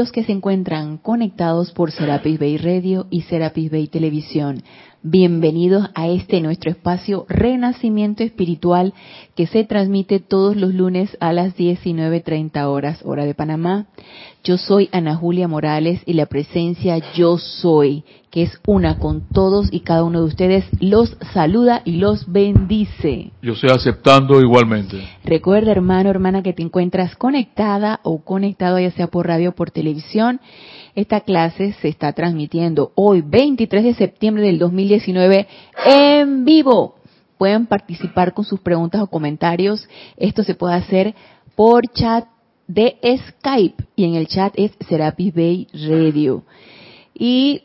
los que se encuentran conectados por Serapis Bay Radio y Serapis Bay Televisión. Bienvenidos a este nuestro espacio Renacimiento Espiritual que se transmite todos los lunes a las 19.30 horas, hora de Panamá. Yo soy Ana Julia Morales y la presencia Yo Soy, que es una con todos y cada uno de ustedes, los saluda y los bendice. Yo estoy aceptando igualmente. Recuerda, hermano, hermana, que te encuentras conectada o conectado ya sea por radio o por televisión esta clase se está transmitiendo hoy, 23 de septiembre del 2019, en vivo. Pueden participar con sus preguntas o comentarios. Esto se puede hacer por chat de Skype y en el chat es Serapis Bay Radio. Y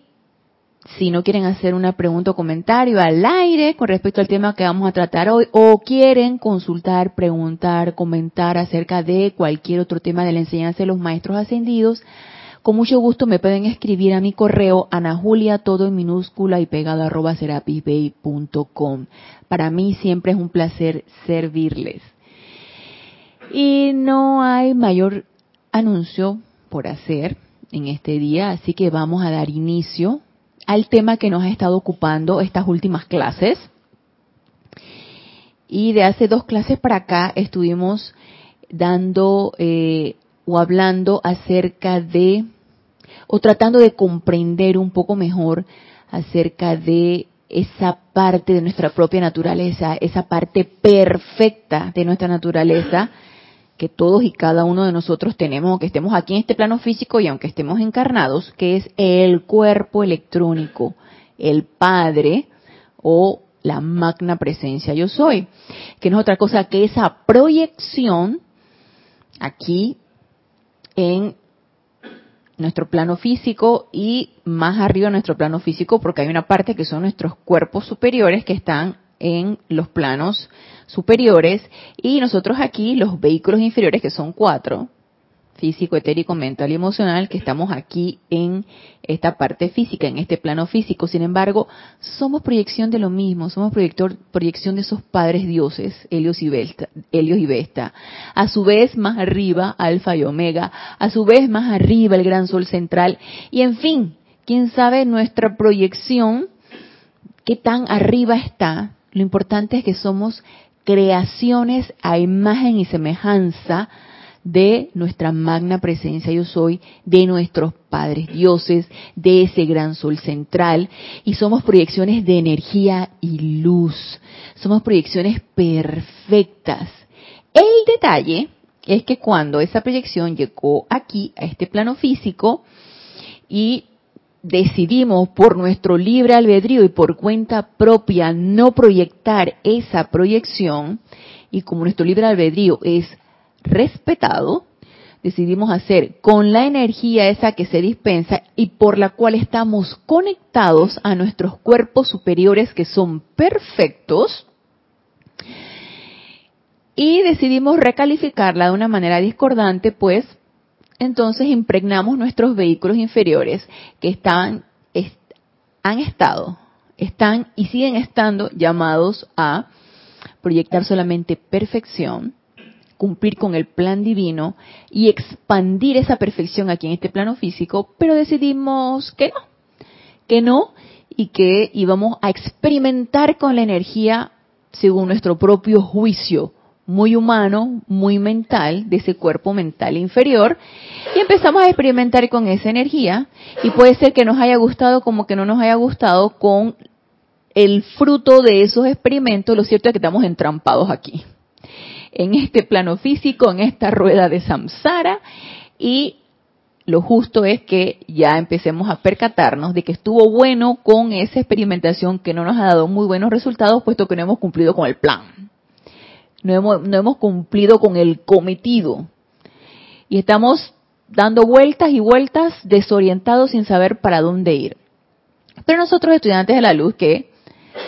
si no quieren hacer una pregunta o comentario al aire con respecto al tema que vamos a tratar hoy o quieren consultar, preguntar, comentar acerca de cualquier otro tema de la enseñanza de los maestros ascendidos, con mucho gusto me pueden escribir a mi correo anajulia todo en minúscula y pegado arroba serapisbay.com. Para mí siempre es un placer servirles. Y no hay mayor anuncio por hacer en este día, así que vamos a dar inicio al tema que nos ha estado ocupando estas últimas clases. Y de hace dos clases para acá estuvimos dando eh, o hablando acerca de o tratando de comprender un poco mejor acerca de esa parte de nuestra propia naturaleza, esa parte perfecta de nuestra naturaleza que todos y cada uno de nosotros tenemos, aunque estemos aquí en este plano físico y aunque estemos encarnados, que es el cuerpo electrónico, el Padre o la magna presencia yo soy, que no es otra cosa que esa proyección aquí en nuestro plano físico y más arriba nuestro plano físico porque hay una parte que son nuestros cuerpos superiores que están en los planos superiores y nosotros aquí los vehículos inferiores que son cuatro físico, etérico, mental y emocional, que estamos aquí en esta parte física, en este plano físico. Sin embargo, somos proyección de lo mismo, somos proyector, proyección de esos padres dioses, Helios y, Vesta, Helios y Vesta. A su vez, más arriba, Alfa y Omega. A su vez, más arriba, el gran sol central. Y en fin, quién sabe nuestra proyección, qué tan arriba está. Lo importante es que somos creaciones a imagen y semejanza de nuestra magna presencia yo soy, de nuestros padres dioses, de ese gran sol central, y somos proyecciones de energía y luz, somos proyecciones perfectas. El detalle es que cuando esa proyección llegó aquí, a este plano físico, y decidimos por nuestro libre albedrío y por cuenta propia no proyectar esa proyección, y como nuestro libre albedrío es respetado, decidimos hacer con la energía esa que se dispensa y por la cual estamos conectados a nuestros cuerpos superiores que son perfectos, y decidimos recalificarla de una manera discordante, pues entonces impregnamos nuestros vehículos inferiores que están, han estado, están y siguen estando llamados a proyectar solamente perfección, cumplir con el plan divino y expandir esa perfección aquí en este plano físico, pero decidimos que no, que no y que íbamos a experimentar con la energía según nuestro propio juicio, muy humano, muy mental, de ese cuerpo mental inferior, y empezamos a experimentar con esa energía, y puede ser que nos haya gustado como que no nos haya gustado con el fruto de esos experimentos, lo cierto es que estamos entrampados aquí en este plano físico, en esta rueda de samsara, y lo justo es que ya empecemos a percatarnos de que estuvo bueno con esa experimentación que no nos ha dado muy buenos resultados, puesto que no hemos cumplido con el plan. No hemos, no hemos cumplido con el cometido. Y estamos dando vueltas y vueltas desorientados sin saber para dónde ir. Pero nosotros estudiantes de la luz que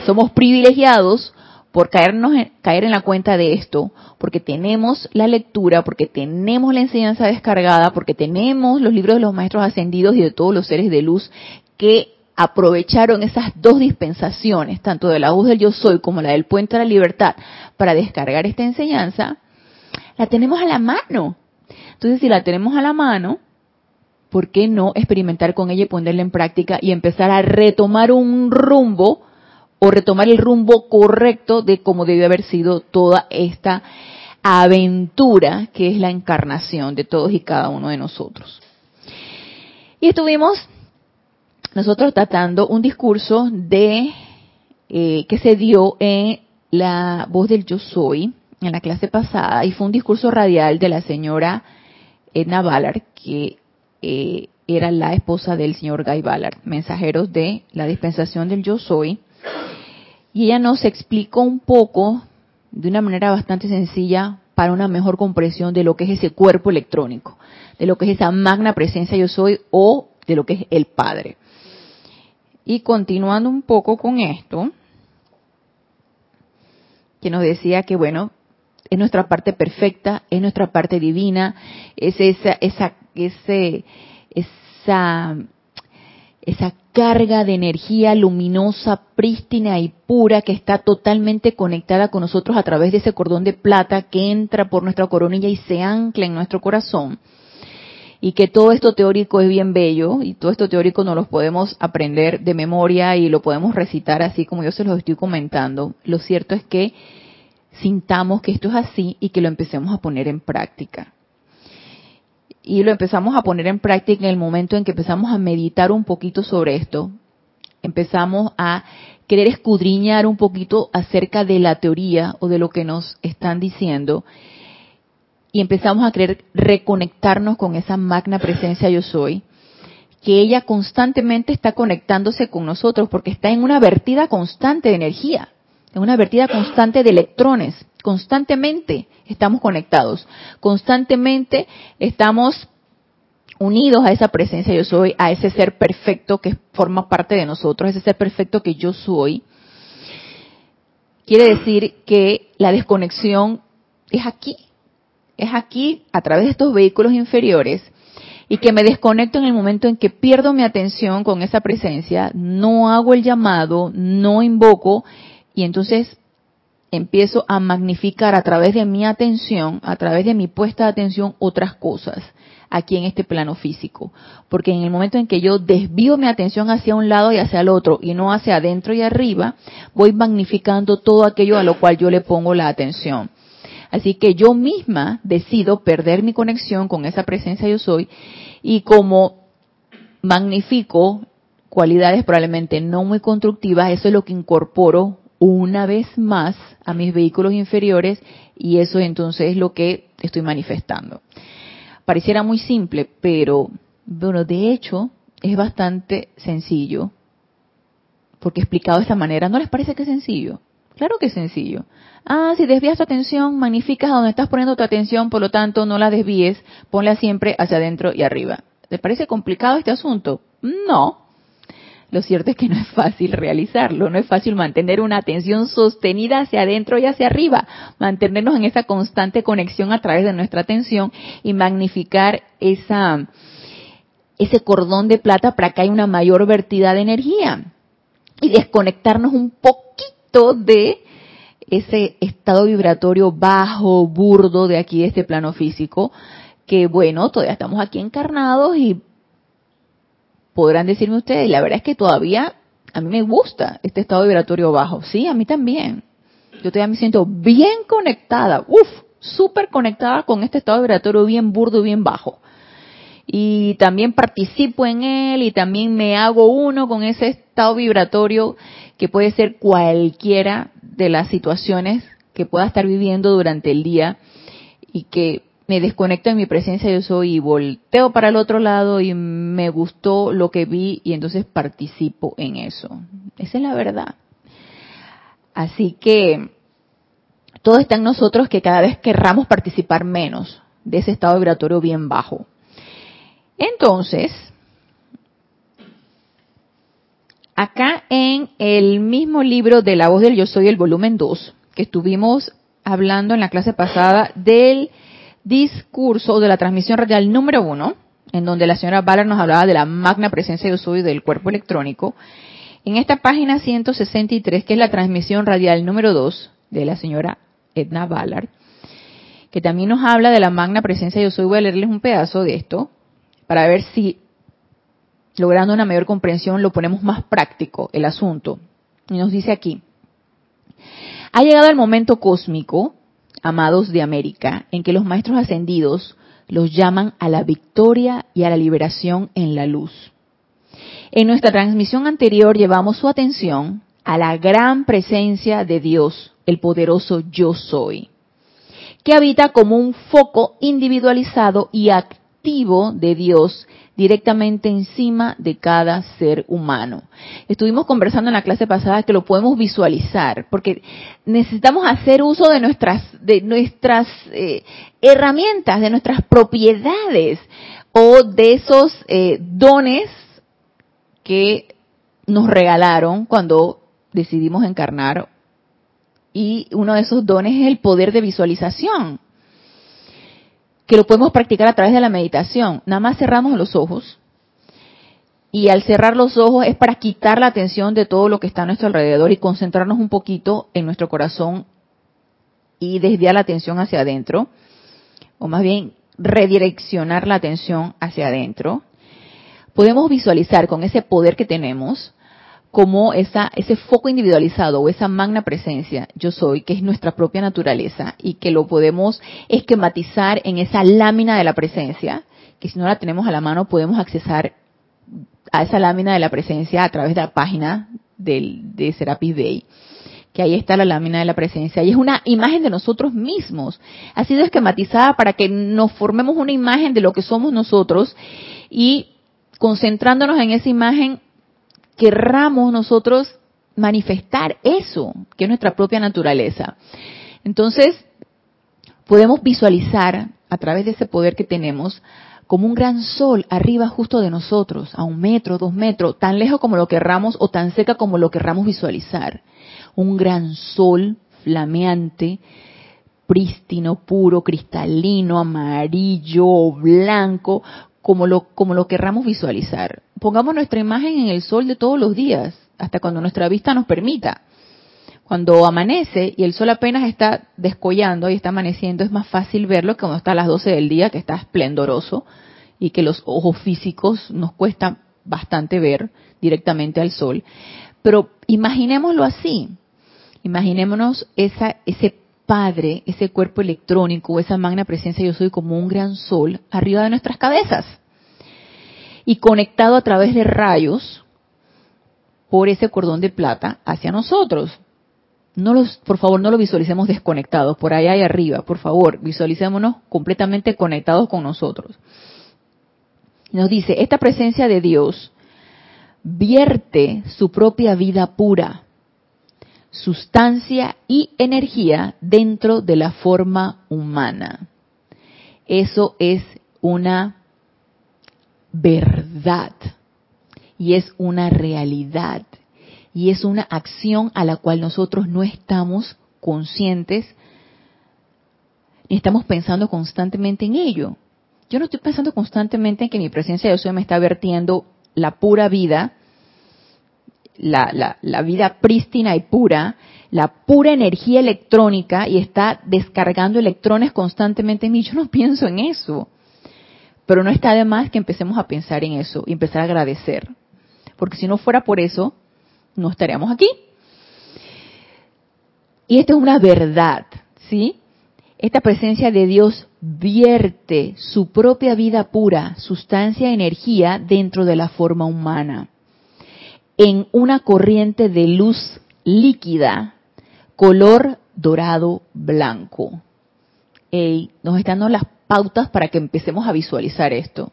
somos privilegiados por caernos caer en la cuenta de esto, porque tenemos la lectura, porque tenemos la enseñanza descargada, porque tenemos los libros de los maestros ascendidos y de todos los seres de luz que aprovecharon esas dos dispensaciones, tanto de la voz del yo soy como la del puente de la libertad, para descargar esta enseñanza, la tenemos a la mano. Entonces, si la tenemos a la mano, ¿por qué no experimentar con ella y ponerla en práctica y empezar a retomar un rumbo o retomar el rumbo correcto de cómo debió haber sido toda esta aventura que es la encarnación de todos y cada uno de nosotros? Y estuvimos nosotros tratando un discurso de eh, que se dio en la voz del yo soy en la clase pasada y fue un discurso radial de la señora Edna Ballard que eh, era la esposa del señor Guy Ballard, mensajeros de la dispensación del yo soy y ella nos explicó un poco de una manera bastante sencilla para una mejor comprensión de lo que es ese cuerpo electrónico, de lo que es esa magna presencia yo soy o de lo que es el Padre. Y continuando un poco con esto, que nos decía que, bueno, es nuestra parte perfecta, es nuestra parte divina, es esa, esa, ese, esa, esa carga de energía luminosa, prístina y pura que está totalmente conectada con nosotros a través de ese cordón de plata que entra por nuestra coronilla y se ancla en nuestro corazón y que todo esto teórico es bien bello y todo esto teórico no lo podemos aprender de memoria y lo podemos recitar así como yo se los estoy comentando. Lo cierto es que sintamos que esto es así y que lo empecemos a poner en práctica. Y lo empezamos a poner en práctica en el momento en que empezamos a meditar un poquito sobre esto. Empezamos a querer escudriñar un poquito acerca de la teoría o de lo que nos están diciendo y empezamos a querer reconectarnos con esa magna presencia yo soy, que ella constantemente está conectándose con nosotros porque está en una vertida constante de energía, en una vertida constante de electrones, constantemente estamos conectados, constantemente estamos unidos a esa presencia yo soy, a ese ser perfecto que forma parte de nosotros, ese ser perfecto que yo soy. Quiere decir que la desconexión es aquí, es aquí, a través de estos vehículos inferiores, y que me desconecto en el momento en que pierdo mi atención con esa presencia, no hago el llamado, no invoco, y entonces empiezo a magnificar a través de mi atención, a través de mi puesta de atención, otras cosas aquí en este plano físico. Porque en el momento en que yo desvío mi atención hacia un lado y hacia el otro y no hacia adentro y arriba, voy magnificando todo aquello a lo cual yo le pongo la atención. Así que yo misma decido perder mi conexión con esa presencia yo soy y como magnifico cualidades probablemente no muy constructivas, eso es lo que incorporo una vez más a mis vehículos inferiores y eso entonces es lo que estoy manifestando. Pareciera muy simple, pero bueno, de hecho es bastante sencillo, porque explicado de esta manera, ¿no les parece que es sencillo? Claro que es sencillo. Ah, si desvías tu atención, magnificas a donde estás poniendo tu atención, por lo tanto no la desvíes, ponla siempre hacia adentro y arriba. ¿Te parece complicado este asunto? No. Lo cierto es que no es fácil realizarlo, no es fácil mantener una atención sostenida hacia adentro y hacia arriba, mantenernos en esa constante conexión a través de nuestra atención y magnificar esa, ese cordón de plata para que haya una mayor vertida de energía y desconectarnos un poquito de ese estado vibratorio bajo, burdo de aquí, de este plano físico, que bueno, todavía estamos aquí encarnados y podrán decirme ustedes, la verdad es que todavía a mí me gusta este estado vibratorio bajo, sí, a mí también. Yo todavía me siento bien conectada, uff, súper conectada con este estado vibratorio bien burdo, bien bajo. Y también participo en él y también me hago uno con ese estado vibratorio que puede ser cualquiera de las situaciones que pueda estar viviendo durante el día y que me desconecto en mi presencia yo soy y volteo para el otro lado y me gustó lo que vi y entonces participo en eso. Esa es la verdad. Así que todo está en nosotros que cada vez querramos participar menos de ese estado vibratorio bien bajo. Entonces, acá en el mismo libro de La voz del yo soy, el volumen 2, que estuvimos hablando en la clase pasada del discurso de la transmisión radial número 1, en donde la señora Ballard nos hablaba de la magna presencia de soy del cuerpo electrónico, en esta página 163, que es la transmisión radial número 2 de la señora Edna Ballard, que también nos habla de la magna presencia yo soy, voy a leerles un pedazo de esto, para ver si logrando una mayor comprensión lo ponemos más práctico el asunto. Y nos dice aquí, ha llegado el momento cósmico, amados de América, en que los maestros ascendidos los llaman a la victoria y a la liberación en la luz. En nuestra transmisión anterior llevamos su atención a la gran presencia de Dios, el poderoso yo soy, que habita como un foco individualizado y activo de Dios directamente encima de cada ser humano. Estuvimos conversando en la clase pasada que lo podemos visualizar, porque necesitamos hacer uso de nuestras, de nuestras eh, herramientas, de nuestras propiedades o de esos eh, dones que nos regalaron cuando decidimos encarnar. Y uno de esos dones es el poder de visualización que lo podemos practicar a través de la meditación. Nada más cerramos los ojos y al cerrar los ojos es para quitar la atención de todo lo que está a nuestro alrededor y concentrarnos un poquito en nuestro corazón y desviar la atención hacia adentro, o más bien redireccionar la atención hacia adentro. Podemos visualizar con ese poder que tenemos como esa, ese foco individualizado o esa magna presencia, yo soy, que es nuestra propia naturaleza y que lo podemos esquematizar en esa lámina de la presencia, que si no la tenemos a la mano podemos accesar a esa lámina de la presencia a través de la página del, de Serapis Bay que ahí está la lámina de la presencia y es una imagen de nosotros mismos. Ha sido esquematizada para que nos formemos una imagen de lo que somos nosotros y concentrándonos en esa imagen querramos nosotros manifestar eso, que es nuestra propia naturaleza. Entonces, podemos visualizar a través de ese poder que tenemos como un gran sol arriba justo de nosotros, a un metro, dos metros, tan lejos como lo querramos o tan cerca como lo querramos visualizar. Un gran sol flameante, prístino, puro, cristalino, amarillo, blanco, como lo, como lo querramos visualizar. Pongamos nuestra imagen en el sol de todos los días, hasta cuando nuestra vista nos permita. Cuando amanece y el sol apenas está descollando y está amaneciendo, es más fácil verlo que cuando está a las 12 del día, que está esplendoroso y que los ojos físicos nos cuesta bastante ver directamente al sol. Pero imaginémoslo así. Imaginémonos esa, ese Padre, ese cuerpo electrónico, esa magna presencia yo soy como un gran sol arriba de nuestras cabezas y conectado a través de rayos por ese cordón de plata hacia nosotros. No los, por favor, no lo visualicemos desconectados, por allá y arriba, por favor, visualicémonos completamente conectados con nosotros. Nos dice, esta presencia de Dios vierte su propia vida pura sustancia y energía dentro de la forma humana. Eso es una verdad y es una realidad y es una acción a la cual nosotros no estamos conscientes ni estamos pensando constantemente en ello. Yo no estoy pensando constantemente en que mi presencia de Dios me está vertiendo la pura vida la, la, vida prístina y pura, la pura energía electrónica y está descargando electrones constantemente en mí. Yo no pienso en eso. Pero no está de más que empecemos a pensar en eso y empezar a agradecer. Porque si no fuera por eso, no estaríamos aquí. Y esta es una verdad, ¿sí? Esta presencia de Dios vierte su propia vida pura, sustancia, energía dentro de la forma humana en una corriente de luz líquida, color dorado blanco. nos están dando las pautas para que empecemos a visualizar esto.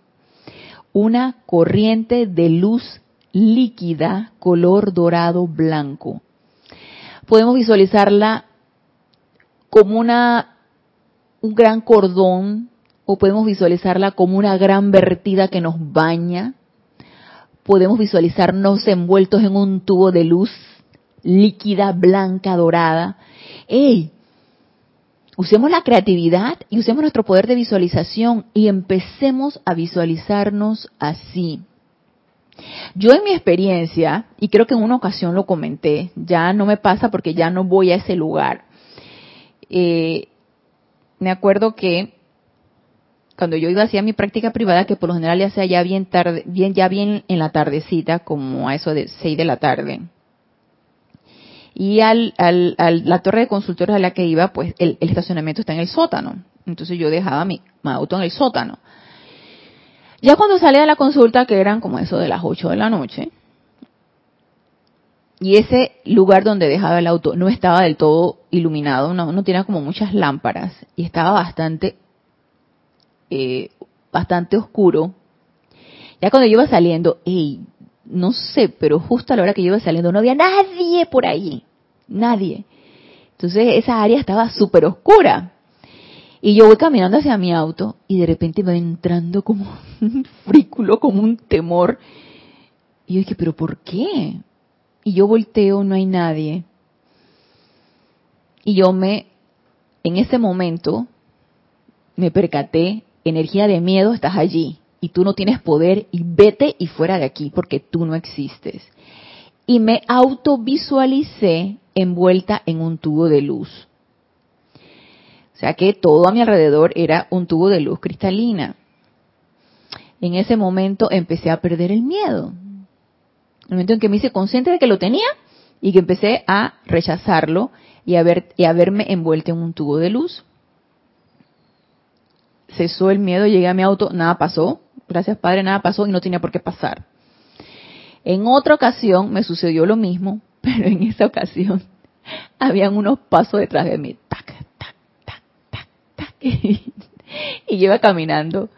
Una corriente de luz líquida, color dorado blanco. Podemos visualizarla como una, un gran cordón o podemos visualizarla como una gran vertida que nos baña podemos visualizarnos envueltos en un tubo de luz líquida, blanca, dorada. ¡Ey! Usemos la creatividad y usemos nuestro poder de visualización y empecemos a visualizarnos así. Yo en mi experiencia, y creo que en una ocasión lo comenté, ya no me pasa porque ya no voy a ese lugar. Eh, me acuerdo que cuando yo iba hacia mi práctica privada, que por lo general ya sea ya bien tarde, bien, ya bien en la tardecita, como a eso de 6 de la tarde. Y al, al, la torre de consultores a la que iba, pues el, estacionamiento está en el sótano. Entonces yo dejaba mi, auto en el sótano. Ya cuando salía de la consulta, que eran como eso de las 8 de la noche, y ese lugar donde dejaba el auto no estaba del todo iluminado, no, no tenía como muchas lámparas y estaba bastante eh, bastante oscuro. Ya cuando yo iba saliendo, hey, no sé, pero justo a la hora que yo iba saliendo no había nadie por ahí, nadie. Entonces esa área estaba súper oscura. Y yo voy caminando hacia mi auto y de repente me va entrando como un frículo, como un temor. Y yo dije, pero ¿por qué? Y yo volteo, no hay nadie. Y yo me, en ese momento, me percaté energía de miedo, estás allí y tú no tienes poder y vete y fuera de aquí porque tú no existes. Y me autovisualicé envuelta en un tubo de luz. O sea que todo a mi alrededor era un tubo de luz cristalina. En ese momento empecé a perder el miedo. El momento en que me hice consciente de que lo tenía y que empecé a rechazarlo y a, ver, y a verme envuelta en un tubo de luz cesó el miedo, llegué a mi auto, nada pasó, gracias Padre, nada pasó y no tenía por qué pasar. En otra ocasión me sucedió lo mismo, pero en esa ocasión habían unos pasos detrás de mí, tac, tac, tac, tac, tac, y, yo iba caminando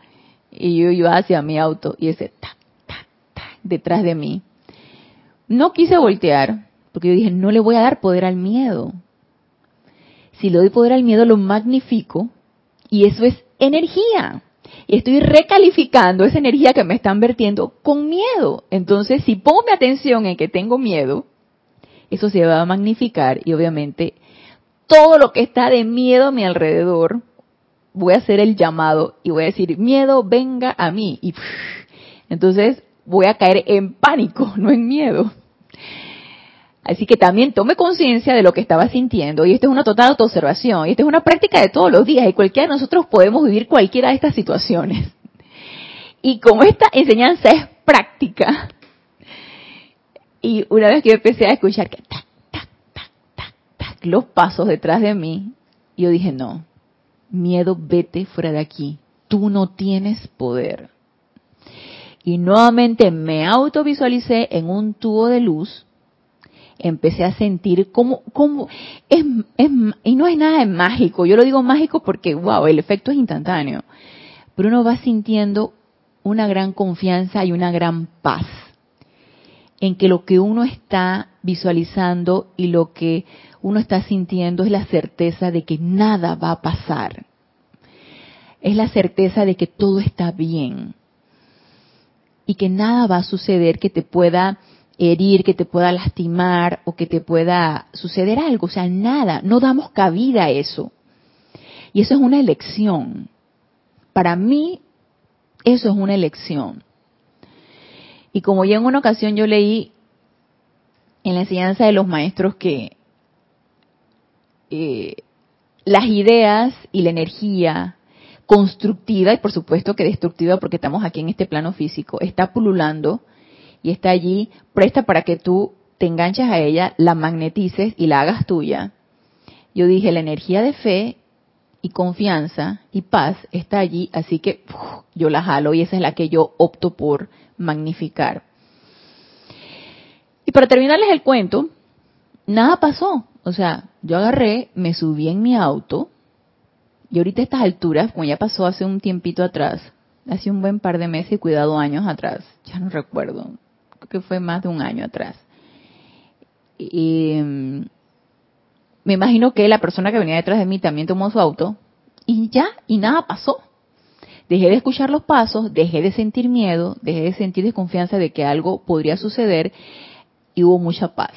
y yo iba hacia mi auto y ese tac, tac, tac, detrás de mí. No quise voltear, porque yo dije, no le voy a dar poder al miedo. Si le doy poder al miedo, lo magnifico y eso es energía. Y estoy recalificando esa energía que me están vertiendo con miedo. Entonces, si pongo mi atención en que tengo miedo, eso se va a magnificar y obviamente todo lo que está de miedo a mi alrededor, voy a hacer el llamado y voy a decir, miedo, venga a mí. Y entonces voy a caer en pánico, no en miedo. Así que también tome conciencia de lo que estaba sintiendo. Y esto es una total autoobservación. Y esto es una práctica de todos los días. Y cualquiera de nosotros podemos vivir cualquiera de estas situaciones. Y como esta enseñanza es práctica, y una vez que empecé a escuchar que tac, tac, tac, tac, tac, los pasos detrás de mí, yo dije, no, miedo, vete fuera de aquí. Tú no tienes poder. Y nuevamente me autovisualicé en un tubo de luz empecé a sentir como, como es, es, y no es nada de mágico, yo lo digo mágico porque, wow, el efecto es instantáneo, pero uno va sintiendo una gran confianza y una gran paz en que lo que uno está visualizando y lo que uno está sintiendo es la certeza de que nada va a pasar. Es la certeza de que todo está bien y que nada va a suceder que te pueda herir, que te pueda lastimar o que te pueda suceder algo. O sea, nada, no damos cabida a eso. Y eso es una elección. Para mí, eso es una elección. Y como ya en una ocasión yo leí en la enseñanza de los maestros que eh, las ideas y la energía constructiva, y por supuesto que destructiva porque estamos aquí en este plano físico, está pululando y está allí, presta para que tú te enganches a ella, la magnetices y la hagas tuya. Yo dije, la energía de fe y confianza y paz está allí, así que yo la jalo y esa es la que yo opto por magnificar. Y para terminarles el cuento, nada pasó. O sea, yo agarré, me subí en mi auto y ahorita estas alturas, como ya pasó hace un tiempito atrás, hace un buen par de meses y cuidado años atrás, ya no recuerdo, que fue más de un año atrás. Mm, me imagino que la persona que venía detrás de mí también tomó su auto y ya, y nada pasó. Dejé de escuchar los pasos, dejé de sentir miedo, dejé de sentir desconfianza de que algo podría suceder y hubo mucha paz.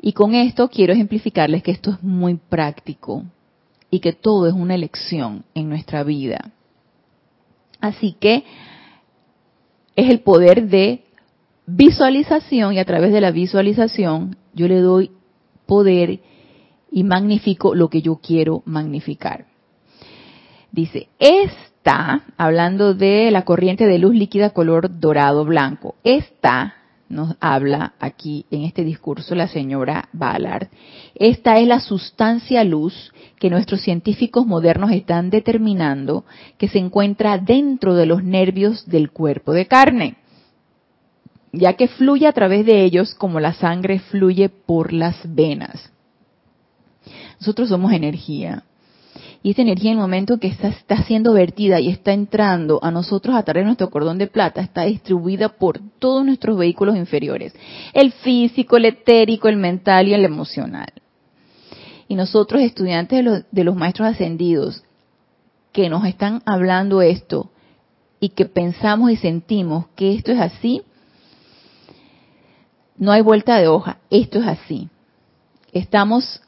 Y con esto quiero ejemplificarles que esto es muy práctico y que todo es una elección en nuestra vida. Así que es el poder de visualización y a través de la visualización yo le doy poder y magnifico lo que yo quiero magnificar. Dice, es esta, hablando de la corriente de luz líquida color dorado blanco, esta nos habla aquí en este discurso la señora Ballard. Esta es la sustancia luz que nuestros científicos modernos están determinando que se encuentra dentro de los nervios del cuerpo de carne, ya que fluye a través de ellos como la sangre fluye por las venas. Nosotros somos energía. Y esa energía en el momento que está, está siendo vertida y está entrando a nosotros a través de nuestro cordón de plata, está distribuida por todos nuestros vehículos inferiores. El físico, el etérico, el mental y el emocional. Y nosotros, estudiantes de los, de los maestros ascendidos, que nos están hablando esto y que pensamos y sentimos que esto es así, no hay vuelta de hoja, esto es así. Estamos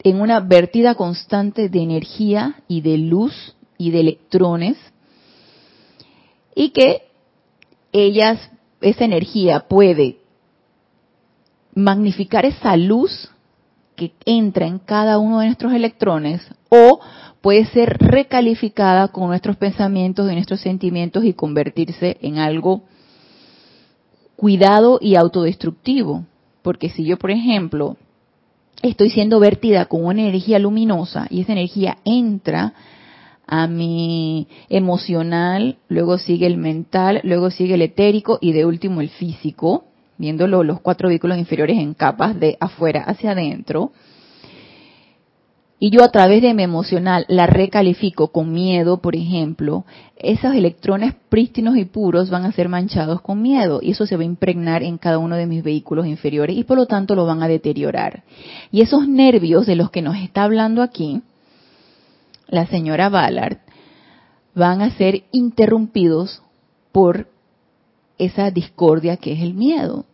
en una vertida constante de energía y de luz y de electrones y que ellas, esa energía puede magnificar esa luz que entra en cada uno de nuestros electrones o puede ser recalificada con nuestros pensamientos y nuestros sentimientos y convertirse en algo cuidado y autodestructivo. Porque si yo, por ejemplo, estoy siendo vertida con una energía luminosa y esa energía entra a mi emocional, luego sigue el mental, luego sigue el etérico y de último el físico, viéndolo los cuatro vehículos inferiores en capas de afuera hacia adentro y yo a través de mi emocional la recalifico con miedo, por ejemplo, esos electrones prístinos y puros van a ser manchados con miedo y eso se va a impregnar en cada uno de mis vehículos inferiores y por lo tanto lo van a deteriorar. Y esos nervios de los que nos está hablando aquí, la señora Ballard, van a ser interrumpidos por esa discordia que es el miedo.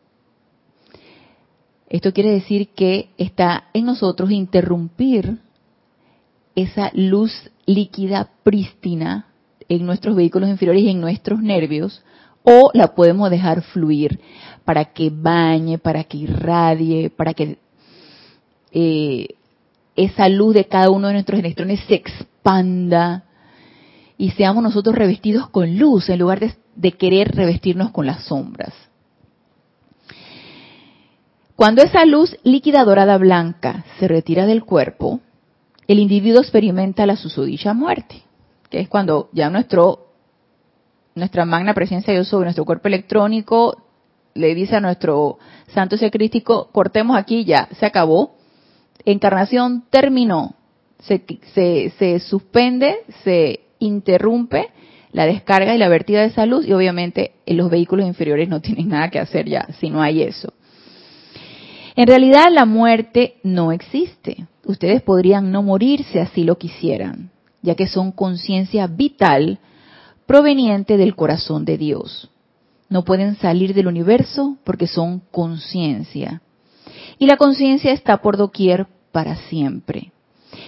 Esto quiere decir que está en nosotros interrumpir esa luz líquida prístina en nuestros vehículos inferiores y en nuestros nervios, o la podemos dejar fluir para que bañe, para que irradie, para que eh, esa luz de cada uno de nuestros electrones se expanda y seamos nosotros revestidos con luz en lugar de, de querer revestirnos con las sombras. Cuando esa luz líquida dorada blanca se retira del cuerpo, el individuo experimenta la susodicha muerte, que es cuando ya nuestro nuestra magna presencia yo soy, nuestro cuerpo electrónico, le dice a nuestro santo secrístico, cortemos aquí, ya, se acabó. Encarnación terminó. Se, se, suspende, se interrumpe la descarga y la vertida de esa luz y obviamente los vehículos inferiores no tienen nada que hacer ya si no hay eso. En realidad la muerte no existe. Ustedes podrían no morirse así lo quisieran, ya que son conciencia vital proveniente del corazón de Dios. No pueden salir del universo porque son conciencia. Y la conciencia está por doquier para siempre.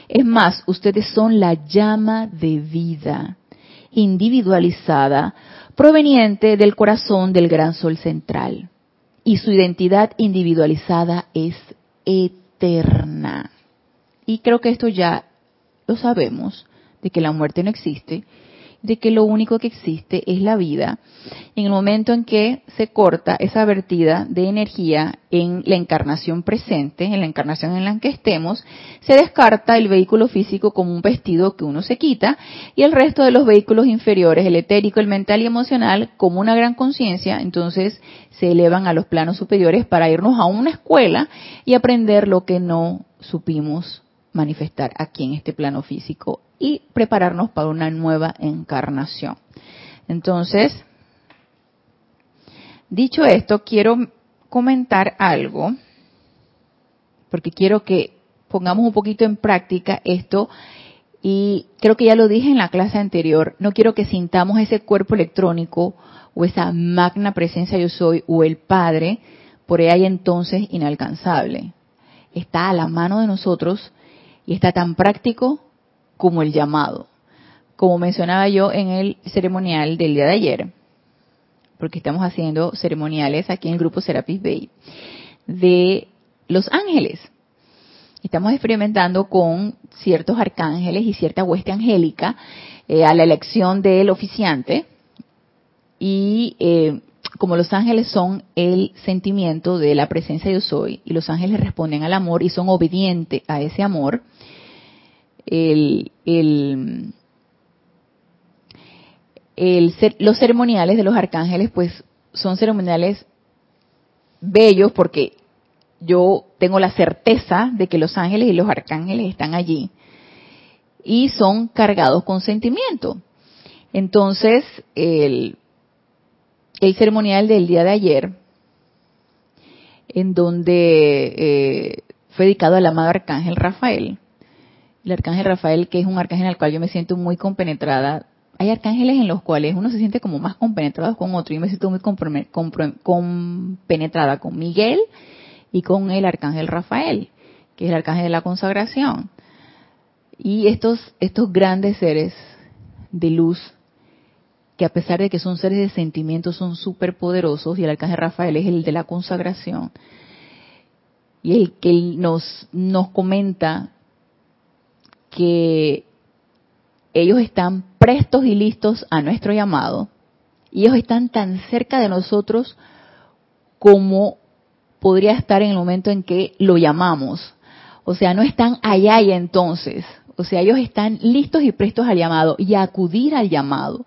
Es más, ustedes son la llama de vida individualizada proveniente del corazón del gran sol central y su identidad individualizada es eterna. Y creo que esto ya lo sabemos, de que la muerte no existe, de que lo único que existe es la vida. En el momento en que se corta esa vertida de energía en la encarnación presente, en la encarnación en la que estemos, se descarta el vehículo físico como un vestido que uno se quita y el resto de los vehículos inferiores, el etérico, el mental y emocional, como una gran conciencia, entonces se elevan a los planos superiores para irnos a una escuela y aprender lo que no supimos manifestar aquí en este plano físico y prepararnos para una nueva encarnación. Entonces, dicho esto, quiero comentar algo, porque quiero que pongamos un poquito en práctica esto y creo que ya lo dije en la clase anterior, no quiero que sintamos ese cuerpo electrónico o esa magna presencia yo soy o el Padre por ahí entonces inalcanzable. Está a la mano de nosotros y está tan práctico como el llamado. Como mencionaba yo en el ceremonial del día de ayer, porque estamos haciendo ceremoniales aquí en el grupo Serapis Bay, de los ángeles. Estamos experimentando con ciertos arcángeles y cierta hueste angélica eh, a la elección del oficiante y eh, como los ángeles son el sentimiento de la presencia yo soy y los ángeles responden al amor y son obedientes a ese amor, el, el, los ceremoniales de los arcángeles pues son ceremoniales bellos porque yo tengo la certeza de que los ángeles y los arcángeles están allí y son cargados con sentimiento. Entonces, el, el ceremonial del día de ayer, en donde eh, fue dedicado al amado arcángel Rafael, el arcángel Rafael, que es un arcángel al cual yo me siento muy compenetrada. Hay arcángeles en los cuales uno se siente como más compenetrado con otro. Yo me siento muy compenetrada con Miguel y con el arcángel Rafael, que es el arcángel de la consagración. Y estos, estos grandes seres de luz, a pesar de que son seres de sentimientos, son súper poderosos, y el arcángel Rafael es el de la consagración, y el que nos, nos comenta que ellos están prestos y listos a nuestro llamado, y ellos están tan cerca de nosotros como podría estar en el momento en que lo llamamos. O sea, no están allá y entonces. O sea, ellos están listos y prestos al llamado y a acudir al llamado.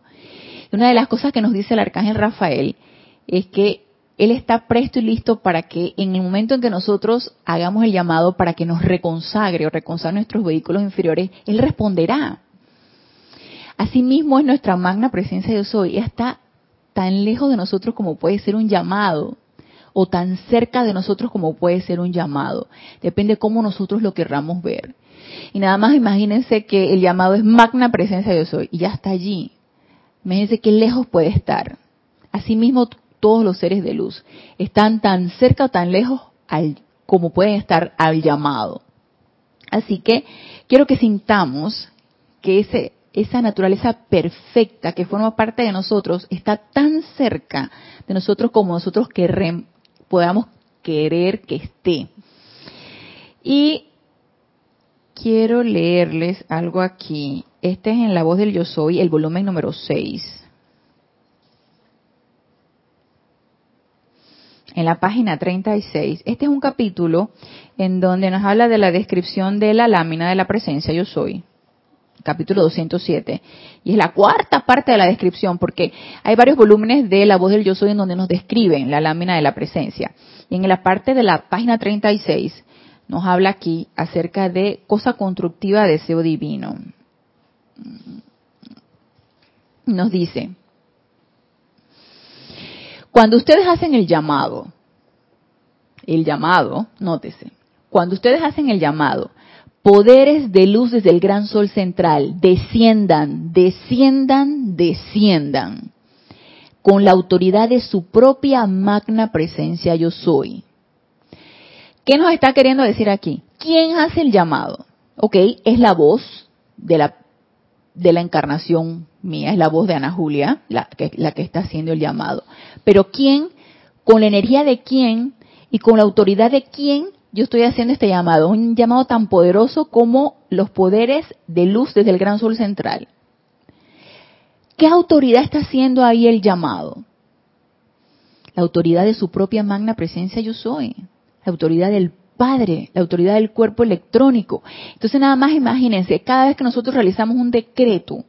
Una de las cosas que nos dice el arcángel Rafael es que él está presto y listo para que en el momento en que nosotros hagamos el llamado para que nos reconsagre o reconsagre nuestros vehículos inferiores, Él responderá. Asimismo es nuestra magna presencia de soy. Está tan lejos de nosotros como puede ser un llamado o tan cerca de nosotros como puede ser un llamado. Depende cómo nosotros lo querramos ver. Y nada más imagínense que el llamado es magna presencia de soy y ya está allí. Imagínense qué lejos puede estar. Asimismo, todos los seres de luz. Están tan cerca o tan lejos al, como pueden estar al llamado. Así que quiero que sintamos que ese, esa naturaleza perfecta que forma parte de nosotros está tan cerca de nosotros como nosotros podamos querer que esté. Y quiero leerles algo aquí. Este es en la voz del yo soy, el volumen número 6. en la página 36. Este es un capítulo en donde nos habla de la descripción de la lámina de la presencia yo soy. Capítulo 207. Y es la cuarta parte de la descripción porque hay varios volúmenes de la voz del yo soy en donde nos describen la lámina de la presencia. Y en la parte de la página 36 nos habla aquí acerca de cosa constructiva deseo divino. Nos dice, cuando ustedes hacen el llamado, el llamado, nótese, cuando ustedes hacen el llamado, poderes de luz desde el gran sol central, desciendan, desciendan, desciendan, con la autoridad de su propia magna presencia yo soy. ¿Qué nos está queriendo decir aquí? ¿Quién hace el llamado? Ok, es la voz de la, de la encarnación mía, es la voz de Ana Julia, la que, la que está haciendo el llamado. Pero ¿quién, con la energía de quién y con la autoridad de quién yo estoy haciendo este llamado? Un llamado tan poderoso como los poderes de luz desde el gran sol central. ¿Qué autoridad está haciendo ahí el llamado? La autoridad de su propia magna presencia yo soy. La autoridad del Padre, la autoridad del cuerpo electrónico. Entonces nada más imagínense, cada vez que nosotros realizamos un decreto,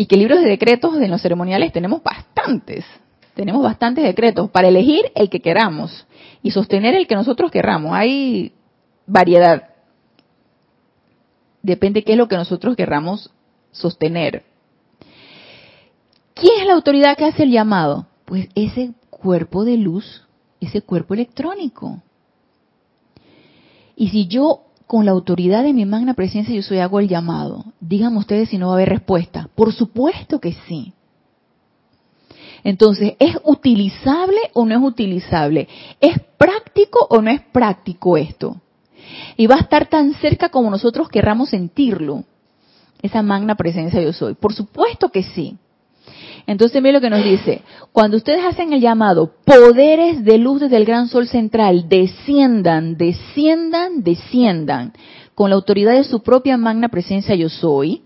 y que libros de decretos en los ceremoniales tenemos bastantes. Tenemos bastantes decretos para elegir el que queramos y sostener el que nosotros querramos. Hay variedad. Depende qué es lo que nosotros querramos sostener. ¿Quién es la autoridad que hace el llamado? Pues ese cuerpo de luz, ese cuerpo electrónico. Y si yo con la autoridad de mi magna presencia yo soy hago el llamado. Díganme ustedes si no va a haber respuesta. Por supuesto que sí. Entonces, ¿es utilizable o no es utilizable? ¿Es práctico o no es práctico esto? Y va a estar tan cerca como nosotros querramos sentirlo. Esa magna presencia yo soy. Por supuesto que sí. Entonces, mire lo que nos dice. Cuando ustedes hacen el llamado, poderes de luz desde el gran sol central, desciendan, desciendan, desciendan, con la autoridad de su propia magna presencia yo soy,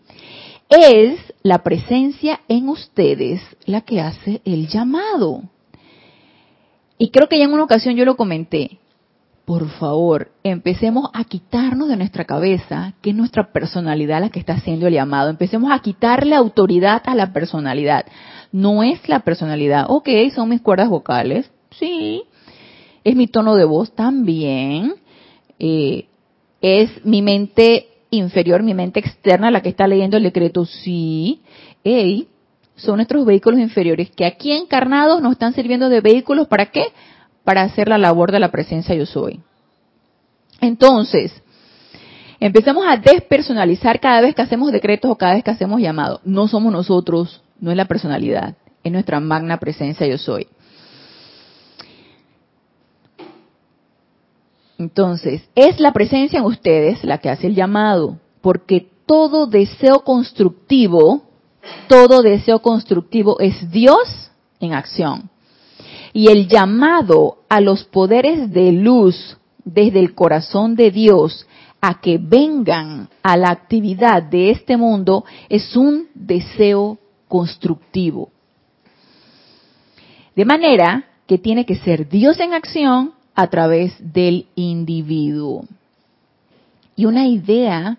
es la presencia en ustedes la que hace el llamado. Y creo que ya en una ocasión yo lo comenté. Por favor, empecemos a quitarnos de nuestra cabeza que es nuestra personalidad la que está haciendo el llamado. Empecemos a quitarle autoridad a la personalidad. No es la personalidad. Ok, son mis cuerdas vocales. Sí. Es mi tono de voz también. Eh, es mi mente inferior, mi mente externa, la que está leyendo el decreto. Sí. Hey, son nuestros vehículos inferiores que aquí encarnados nos están sirviendo de vehículos para qué? Para hacer la labor de la presencia yo soy. Entonces, empezamos a despersonalizar cada vez que hacemos decretos o cada vez que hacemos llamados. No somos nosotros, no es la personalidad, es nuestra magna presencia yo soy. Entonces, es la presencia en ustedes la que hace el llamado, porque todo deseo constructivo todo deseo constructivo es Dios en acción. Y el llamado a los poderes de luz desde el corazón de Dios a que vengan a la actividad de este mundo es un deseo constructivo. De manera que tiene que ser Dios en acción a través del individuo. Y una idea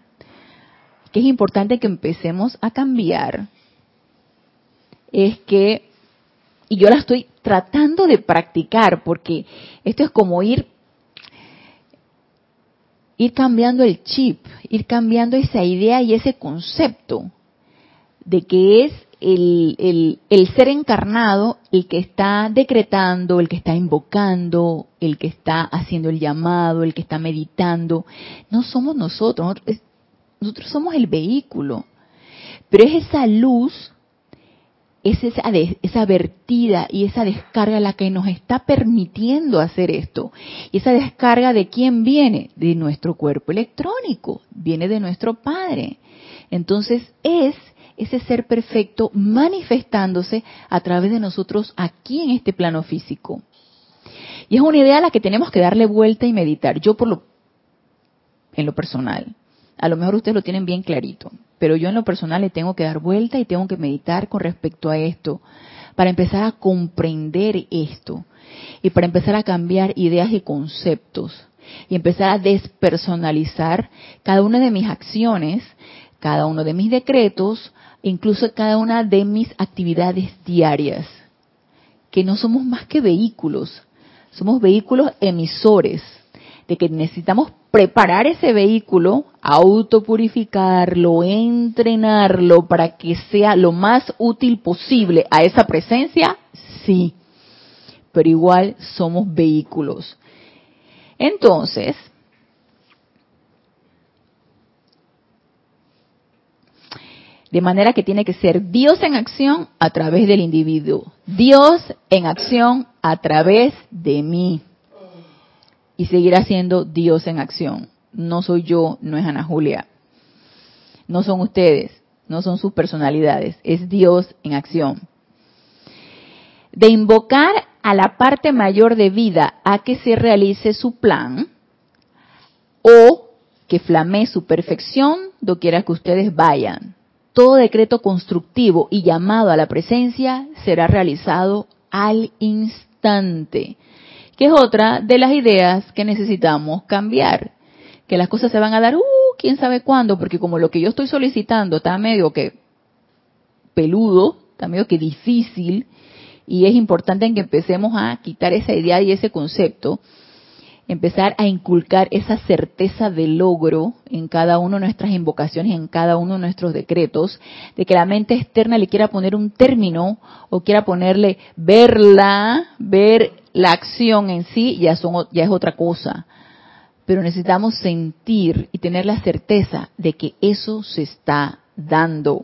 que es importante que empecemos a cambiar es que, y yo la estoy tratando de practicar, porque esto es como ir, ir cambiando el chip, ir cambiando esa idea y ese concepto de que es el, el, el, ser encarnado el que está decretando, el que está invocando, el que está haciendo el llamado, el que está meditando. No somos nosotros, nosotros somos el vehículo. Pero es esa luz es esa, vertida y esa descarga la que nos está permitiendo hacer esto. Y esa descarga de quién viene? De nuestro cuerpo electrónico, viene de nuestro Padre. Entonces es ese ser perfecto manifestándose a través de nosotros aquí en este plano físico. Y es una idea a la que tenemos que darle vuelta y meditar. Yo por lo, en lo personal, a lo mejor ustedes lo tienen bien clarito pero yo en lo personal le tengo que dar vuelta y tengo que meditar con respecto a esto, para empezar a comprender esto y para empezar a cambiar ideas y conceptos y empezar a despersonalizar cada una de mis acciones, cada uno de mis decretos, incluso cada una de mis actividades diarias, que no somos más que vehículos, somos vehículos emisores, de que necesitamos preparar ese vehículo, autopurificarlo, entrenarlo para que sea lo más útil posible a esa presencia, sí, pero igual somos vehículos. Entonces, de manera que tiene que ser Dios en acción a través del individuo, Dios en acción a través de mí y seguirá siendo Dios en acción. No soy yo, no es Ana Julia. No son ustedes, no son sus personalidades, es Dios en acción. De invocar a la parte mayor de vida a que se realice su plan o que flamee su perfección doquiera que ustedes vayan. Todo decreto constructivo y llamado a la presencia será realizado al instante que es otra de las ideas que necesitamos cambiar. Que las cosas se van a dar, uh, quién sabe cuándo, porque como lo que yo estoy solicitando está medio que peludo, está medio que difícil, y es importante que empecemos a quitar esa idea y ese concepto, empezar a inculcar esa certeza de logro en cada una de nuestras invocaciones, en cada uno de nuestros decretos, de que la mente externa le quiera poner un término o quiera ponerle verla, ver la acción en sí ya, es otra cosa. Pero necesitamos sentir y tener la certeza de que eso se está dando.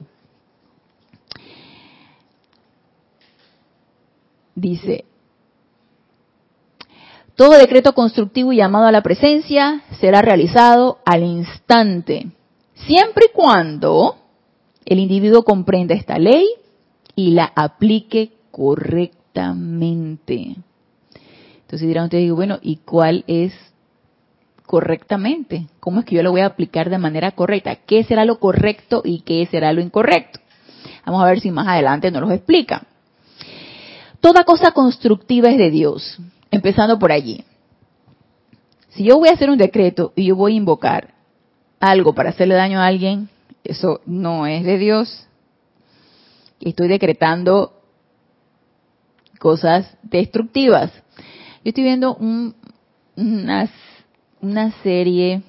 Dice, todo decreto constructivo y llamado a la presencia será realizado al instante, siempre y cuando el individuo comprenda esta ley y la aplique correctamente. Entonces dirán ustedes, bueno, ¿y cuál es, correctamente? ¿Cómo es que yo lo voy a aplicar de manera correcta? ¿Qué será lo correcto y qué será lo incorrecto? Vamos a ver si más adelante nos lo explica. Toda cosa constructiva es de Dios, empezando por allí. Si yo voy a hacer un decreto y yo voy a invocar algo para hacerle daño a alguien, eso no es de Dios. Estoy decretando cosas destructivas. Yo estoy viendo una, una serie,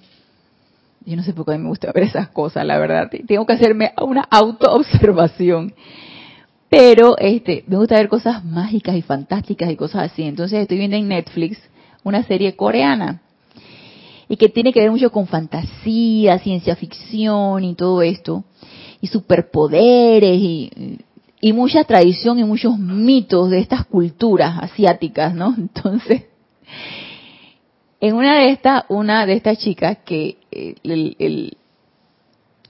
yo no sé por qué me gusta ver esas cosas, la verdad. Tengo que hacerme una autoobservación. Pero este, me gusta ver cosas mágicas y fantásticas y cosas así. Entonces estoy viendo en Netflix una serie coreana y que tiene que ver mucho con fantasía, ciencia ficción y todo esto, y superpoderes y, y mucha tradición y muchos mitos de estas culturas asiáticas, ¿no? Entonces, en una de estas, una de estas chicas que eh, el,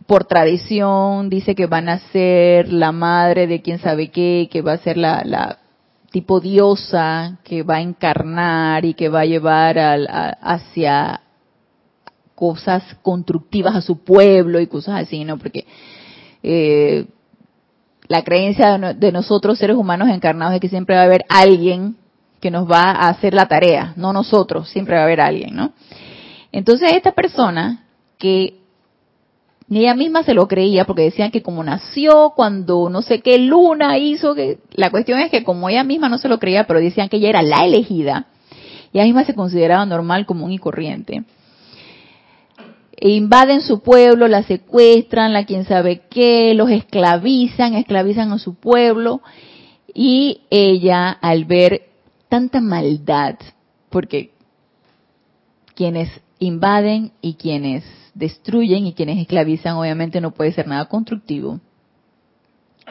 por tradición dice que van a ser la madre de quién sabe qué, que va a ser la, la tipo diosa que va a encarnar y que va a llevar al, hacia cosas constructivas a su pueblo y cosas así, ¿no? Porque eh, la creencia de nosotros seres humanos encarnados es que siempre va a haber alguien que nos va a hacer la tarea, no nosotros, siempre va a haber alguien, ¿no? Entonces esta persona que ni ella misma se lo creía porque decían que como nació cuando no sé qué luna hizo que la cuestión es que como ella misma no se lo creía pero decían que ella era la elegida ella misma se consideraba normal común y corriente e invaden su pueblo, la secuestran, la quien sabe qué, los esclavizan, esclavizan a su pueblo y ella al ver tanta maldad, porque quienes invaden y quienes destruyen y quienes esclavizan obviamente no puede ser nada constructivo,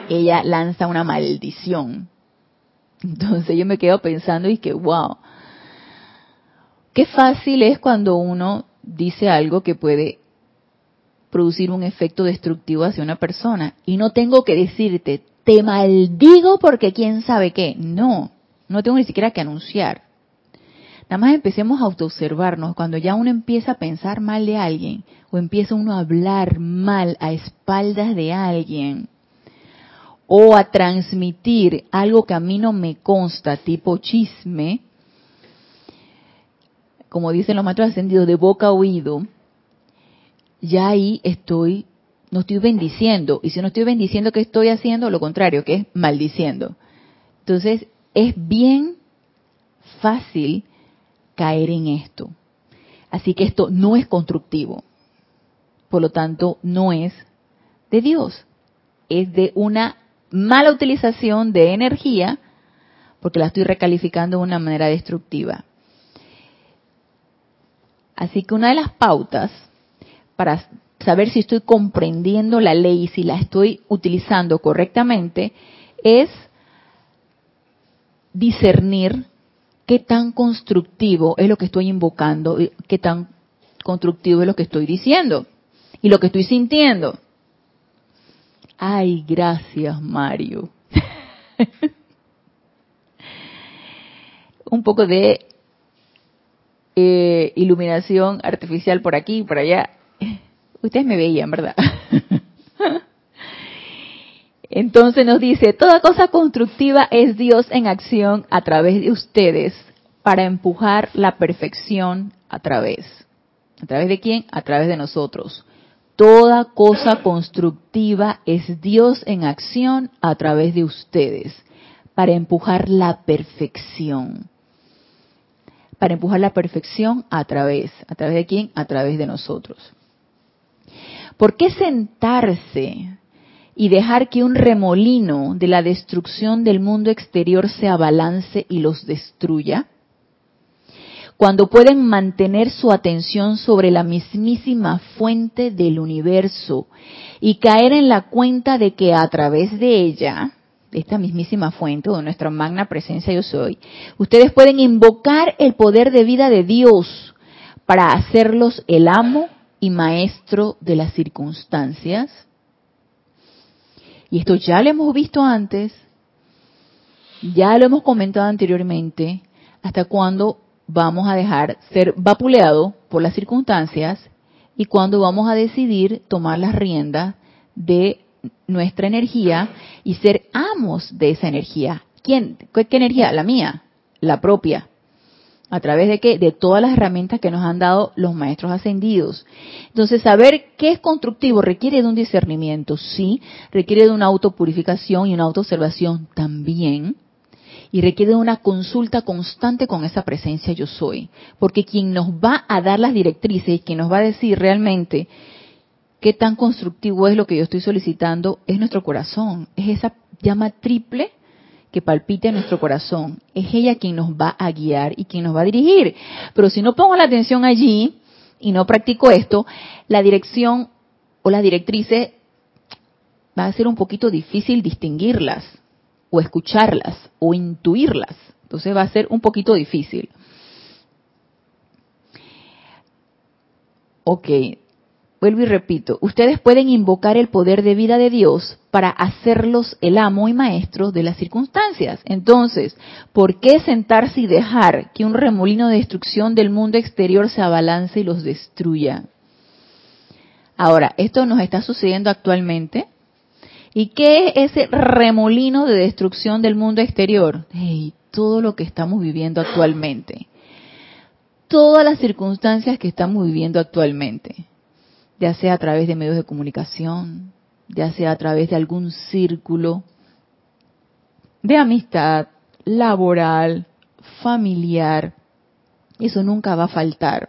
ella lanza una maldición. Entonces yo me quedo pensando y que, wow, qué fácil es cuando uno dice algo que puede producir un efecto destructivo hacia una persona. Y no tengo que decirte, te maldigo porque quién sabe qué. No, no tengo ni siquiera que anunciar. Nada más empecemos a autoobservarnos cuando ya uno empieza a pensar mal de alguien o empieza uno a hablar mal a espaldas de alguien o a transmitir algo que a mí no me consta, tipo chisme, como dicen los maestros ascendidos, de boca a oído, ya ahí estoy, no estoy bendiciendo. Y si no estoy bendiciendo, ¿qué estoy haciendo? Lo contrario, que es maldiciendo. Entonces, es bien fácil caer en esto. Así que esto no es constructivo. Por lo tanto, no es de Dios. Es de una mala utilización de energía porque la estoy recalificando de una manera destructiva. Así que una de las pautas para saber si estoy comprendiendo la ley y si la estoy utilizando correctamente es discernir qué tan constructivo es lo que estoy invocando, qué tan constructivo es lo que estoy diciendo y lo que estoy sintiendo. Ay, gracias Mario. Un poco de eh, iluminación artificial por aquí por allá. Ustedes me veían, ¿verdad? Entonces nos dice, toda cosa constructiva es Dios en acción a través de ustedes para empujar la perfección a través. ¿A través de quién? A través de nosotros. Toda cosa constructiva es Dios en acción a través de ustedes para empujar la perfección para empujar la perfección a través. ¿A través de quién? A través de nosotros. ¿Por qué sentarse y dejar que un remolino de la destrucción del mundo exterior se abalance y los destruya? Cuando pueden mantener su atención sobre la mismísima fuente del universo y caer en la cuenta de que a través de ella esta mismísima fuente o nuestra magna presencia yo soy, ustedes pueden invocar el poder de vida de Dios para hacerlos el amo y maestro de las circunstancias. Y esto ya lo hemos visto antes, ya lo hemos comentado anteriormente, hasta cuando vamos a dejar ser vapuleado por las circunstancias y cuándo vamos a decidir tomar las riendas de nuestra energía y ser amos de esa energía. ¿Quién? ¿Qué, energía? La mía, la propia. ¿A través de qué? De todas las herramientas que nos han dado los maestros ascendidos. Entonces, saber qué es constructivo requiere de un discernimiento, sí, requiere de una autopurificación y una autoobservación también, y requiere de una consulta constante con esa presencia yo soy. Porque quien nos va a dar las directrices quien nos va a decir realmente qué tan constructivo es lo que yo estoy solicitando es nuestro corazón, es esa llama triple que palpite en nuestro corazón. Es ella quien nos va a guiar y quien nos va a dirigir. Pero si no pongo la atención allí y no practico esto, la dirección o las directrices va a ser un poquito difícil distinguirlas o escucharlas o intuirlas. Entonces va a ser un poquito difícil. Ok, vuelvo y repito, ustedes pueden invocar el poder de vida de Dios para hacerlos el amo y maestro de las circunstancias. Entonces, ¿por qué sentarse y dejar que un remolino de destrucción del mundo exterior se abalance y los destruya? Ahora, esto nos está sucediendo actualmente. ¿Y qué es ese remolino de destrucción del mundo exterior? todo lo que estamos viviendo actualmente. Todas las circunstancias que estamos viviendo actualmente ya sea a través de medios de comunicación, ya sea a través de algún círculo de amistad, laboral, familiar. Eso nunca va a faltar.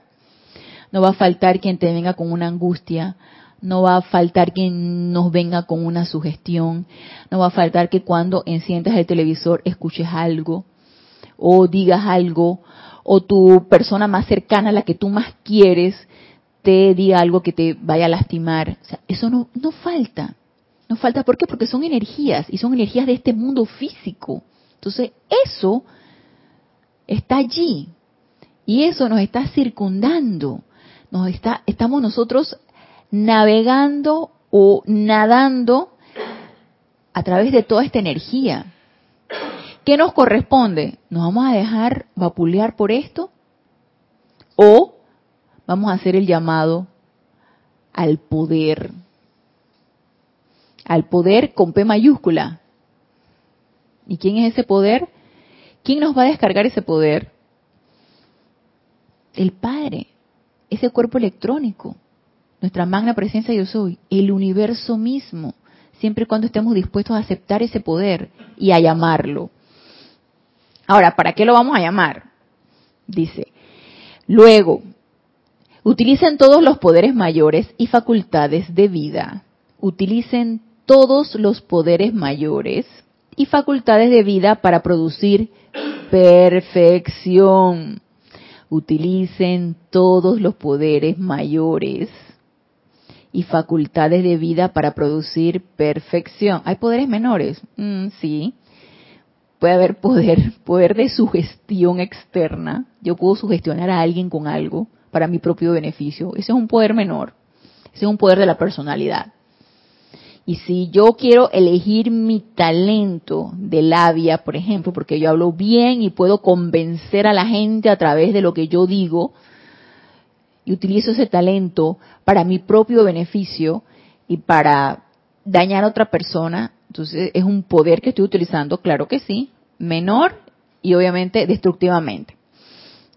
No va a faltar quien te venga con una angustia, no va a faltar quien nos venga con una sugestión, no va a faltar que cuando enciendas el televisor escuches algo o digas algo o tu persona más cercana, la que tú más quieres, te diga algo que te vaya a lastimar. O sea, eso no, no falta. No falta, ¿por qué? Porque son energías y son energías de este mundo físico. Entonces, eso está allí y eso nos está circundando. Nos está, estamos nosotros navegando o nadando a través de toda esta energía. ¿Qué nos corresponde? ¿Nos vamos a dejar vapulear por esto? ¿O vamos a hacer el llamado al poder. Al poder con P mayúscula. ¿Y quién es ese poder? ¿Quién nos va a descargar ese poder? El Padre, ese cuerpo electrónico, nuestra magna presencia yo soy, el universo mismo, siempre y cuando estemos dispuestos a aceptar ese poder y a llamarlo. Ahora, ¿para qué lo vamos a llamar? Dice, luego, Utilicen todos los poderes mayores y facultades de vida. Utilicen todos los poderes mayores y facultades de vida para producir perfección. Utilicen todos los poderes mayores y facultades de vida para producir perfección. ¿Hay poderes menores? Mm, sí. Puede haber poder, poder de sugestión externa. Yo puedo sugestionar a alguien con algo para mi propio beneficio. Ese es un poder menor. Ese es un poder de la personalidad. Y si yo quiero elegir mi talento de labia, por ejemplo, porque yo hablo bien y puedo convencer a la gente a través de lo que yo digo, y utilizo ese talento para mi propio beneficio y para dañar a otra persona, entonces es un poder que estoy utilizando, claro que sí, menor y obviamente destructivamente.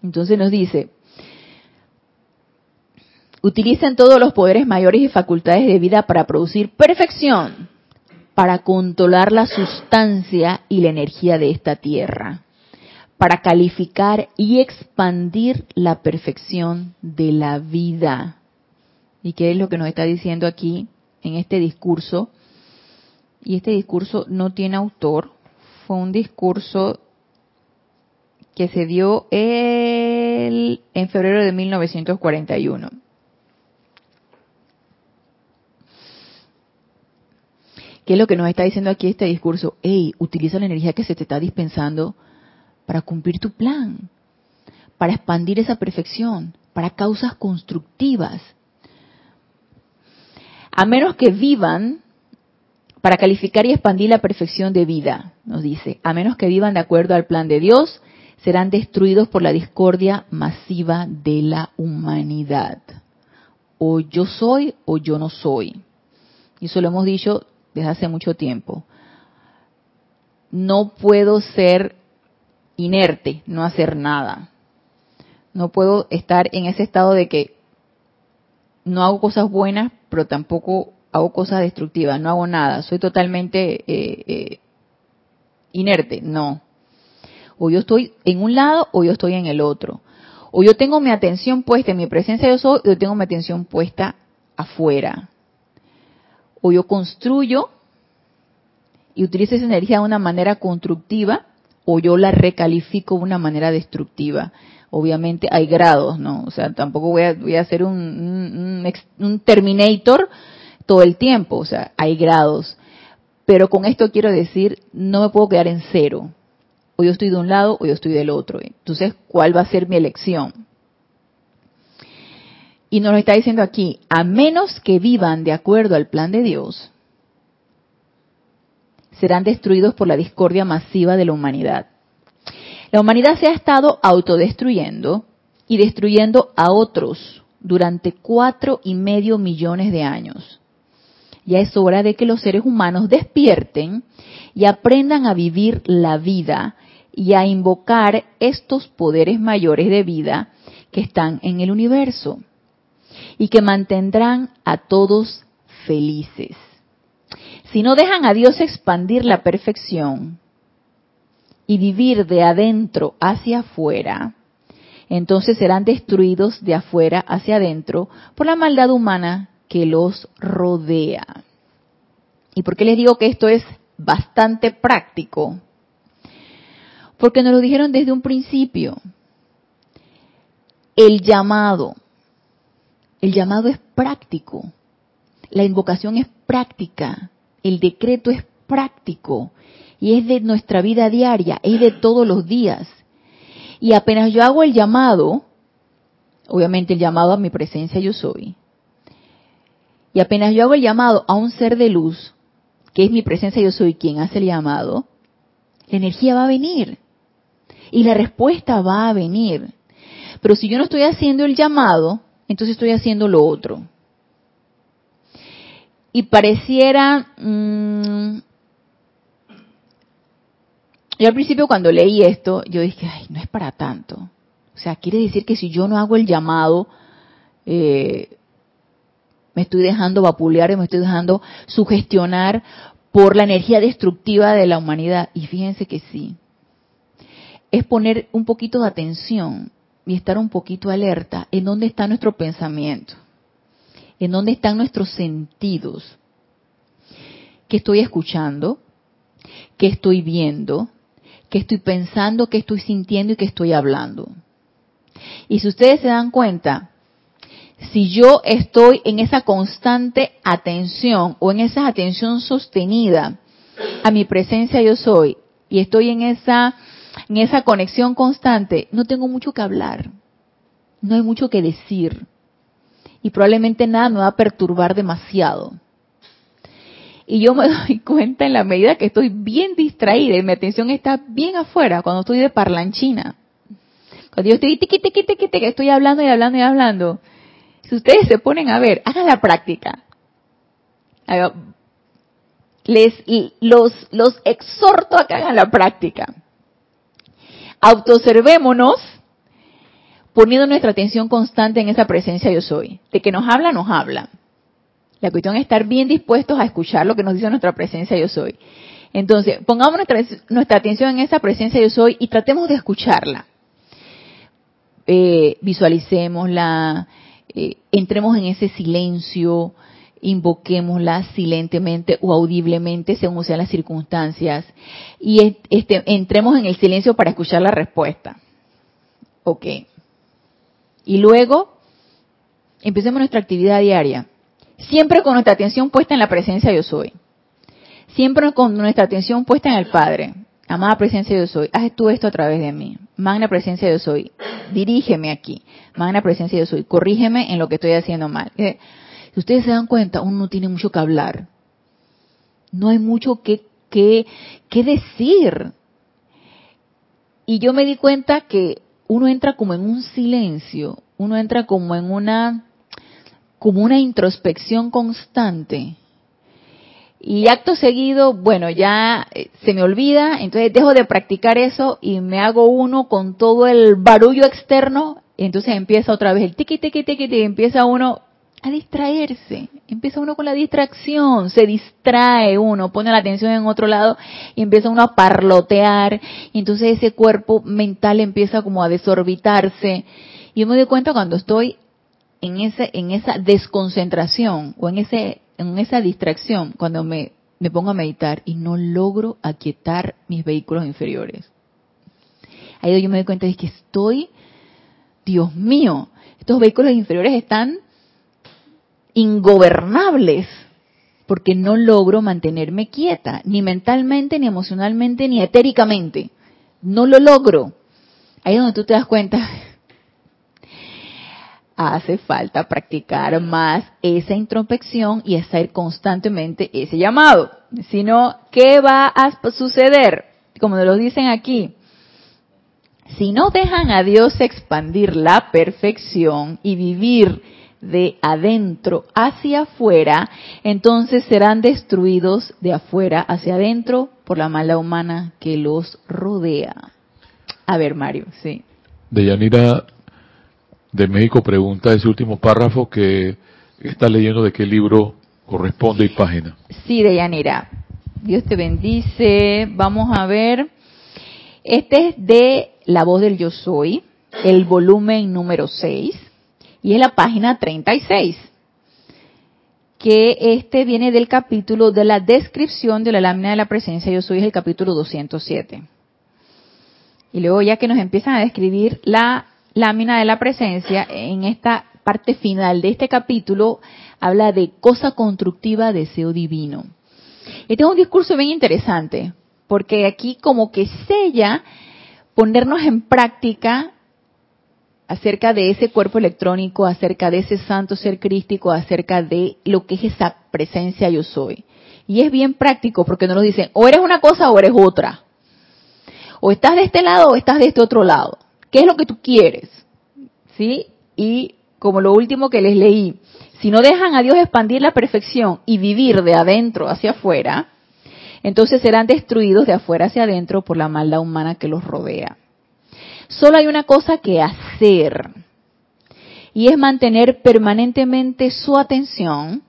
Entonces nos dice, Utilicen todos los poderes mayores y facultades de vida para producir perfección, para controlar la sustancia y la energía de esta tierra, para calificar y expandir la perfección de la vida. ¿Y qué es lo que nos está diciendo aquí en este discurso? Y este discurso no tiene autor, fue un discurso que se dio el, en febrero de 1941. ¿Qué es lo que nos está diciendo aquí este discurso? Hey, utiliza la energía que se te está dispensando para cumplir tu plan, para expandir esa perfección, para causas constructivas. A menos que vivan para calificar y expandir la perfección de vida, nos dice, a menos que vivan de acuerdo al plan de Dios, serán destruidos por la discordia masiva de la humanidad. O yo soy o yo no soy. Y eso lo hemos dicho desde hace mucho tiempo. No puedo ser inerte, no hacer nada. No puedo estar en ese estado de que no hago cosas buenas, pero tampoco hago cosas destructivas, no hago nada, soy totalmente eh, eh, inerte, no. O yo estoy en un lado o yo estoy en el otro. O yo tengo mi atención puesta en mi presencia yo soy, o yo tengo mi atención puesta afuera. O yo construyo y utilizo esa energía de una manera constructiva, o yo la recalifico de una manera destructiva. Obviamente hay grados, ¿no? O sea, tampoco voy a, voy a hacer un, un, un Terminator todo el tiempo, o sea, hay grados. Pero con esto quiero decir, no me puedo quedar en cero. O yo estoy de un lado o yo estoy del otro. Entonces, ¿cuál va a ser mi elección? Y nos lo está diciendo aquí, a menos que vivan de acuerdo al plan de Dios, serán destruidos por la discordia masiva de la humanidad. La humanidad se ha estado autodestruyendo y destruyendo a otros durante cuatro y medio millones de años. Ya es hora de que los seres humanos despierten y aprendan a vivir la vida y a invocar estos poderes mayores de vida que están en el universo y que mantendrán a todos felices. Si no dejan a Dios expandir la perfección y vivir de adentro hacia afuera, entonces serán destruidos de afuera hacia adentro por la maldad humana que los rodea. ¿Y por qué les digo que esto es bastante práctico? Porque nos lo dijeron desde un principio. El llamado. El llamado es práctico. La invocación es práctica. El decreto es práctico. Y es de nuestra vida diaria, es de todos los días. Y apenas yo hago el llamado, obviamente el llamado a mi presencia yo soy, y apenas yo hago el llamado a un ser de luz, que es mi presencia, yo soy quien hace el llamado, la energía va a venir y la respuesta va a venir. Pero si yo no estoy haciendo el llamado, entonces estoy haciendo lo otro. Y pareciera... Mmm, yo al principio cuando leí esto, yo dije, ay, no es para tanto. O sea, quiere decir que si yo no hago el llamado, eh, me estoy dejando vapulear y me estoy dejando sugestionar por la energía destructiva de la humanidad. Y fíjense que sí. Es poner un poquito de atención y estar un poquito alerta en dónde está nuestro pensamiento, en dónde están nuestros sentidos. ¿Qué estoy escuchando? ¿Qué estoy viendo? ¿Qué estoy pensando? ¿Qué estoy sintiendo? ¿Y qué estoy hablando? Y si ustedes se dan cuenta, si yo estoy en esa constante atención o en esa atención sostenida a mi presencia yo soy y estoy en esa en esa conexión constante, no tengo mucho que hablar. No hay mucho que decir. Y probablemente nada me va a perturbar demasiado. Y yo me doy cuenta en la medida que estoy bien distraída y mi atención está bien afuera, cuando estoy de parlanchina. Cuando yo estoy tiqui, tiqui, que estoy hablando y hablando y hablando si ustedes se ponen a ver, hagan la práctica. Les los, los exhorto a que hagan la práctica. Autoobservémonos poniendo nuestra atención constante en esa presencia yo soy. De que nos habla, nos habla. La cuestión es estar bien dispuestos a escuchar lo que nos dice nuestra presencia yo soy. Entonces, pongamos nuestra, nuestra atención en esa presencia yo soy y tratemos de escucharla. Eh, visualicémosla, eh, entremos en ese silencio, invoquémosla silentemente o audiblemente según sean las circunstancias y este, entremos en el silencio para escuchar la respuesta. Ok. Y luego empecemos nuestra actividad diaria, siempre con nuestra atención puesta en la presencia yo soy, siempre con nuestra atención puesta en el Padre. Amada presencia yo soy, haz tú esto a través de mí. Magna presencia yo soy, dirígeme aquí. Magna presencia yo soy, corrígeme en lo que estoy haciendo mal. Ustedes se dan cuenta, uno no tiene mucho que hablar. No hay mucho que, que, que decir. y yo me di cuenta que uno entra como en un silencio, uno entra como en una como una introspección constante. Y acto seguido, bueno, ya eh, se me olvida, entonces dejo de practicar eso y me hago uno con todo el barullo externo, entonces empieza otra vez el tiqui, tiqui, tiqui, y empieza uno a distraerse, empieza uno con la distracción, se distrae uno, pone la atención en otro lado y empieza uno a parlotear, y entonces ese cuerpo mental empieza como a desorbitarse. Y yo me doy cuenta cuando estoy en ese, en esa desconcentración o en ese, en esa distracción, cuando me, me pongo a meditar y no logro aquietar mis vehículos inferiores. Ahí yo me doy cuenta de que estoy, Dios mío, estos vehículos inferiores están ingobernables porque no logro mantenerme quieta, ni mentalmente, ni emocionalmente, ni etéricamente. No lo logro. Ahí es donde tú te das cuenta, hace falta practicar más esa introspección y hacer constantemente ese llamado. Si no, ¿qué va a suceder? Como nos lo dicen aquí, si no dejan a Dios expandir la perfección y vivir de adentro hacia afuera, entonces serán destruidos de afuera hacia adentro por la mala humana que los rodea. A ver, Mario, sí. De Yanira de México pregunta ese último párrafo que está leyendo de qué libro corresponde y página. Sí, de Yanira. Dios te bendice. Vamos a ver. Este es de La voz del yo soy, el volumen número 6, y es la página 36. Que este viene del capítulo de la descripción de la lámina de la presencia yo soy, el capítulo 207. Y luego ya que nos empiezan a describir la lámina de la presencia, en esta parte final de este capítulo, habla de cosa constructiva, deseo divino. Este es un discurso bien interesante, porque aquí como que sella ponernos en práctica acerca de ese cuerpo electrónico, acerca de ese santo ser crístico, acerca de lo que es esa presencia yo soy. Y es bien práctico porque no nos dicen, o eres una cosa o eres otra. O estás de este lado o estás de este otro lado. ¿Qué es lo que tú quieres? ¿Sí? Y como lo último que les leí, si no dejan a Dios expandir la perfección y vivir de adentro hacia afuera, entonces serán destruidos de afuera hacia adentro por la maldad humana que los rodea. Solo hay una cosa que hacer, y es mantener permanentemente su atención,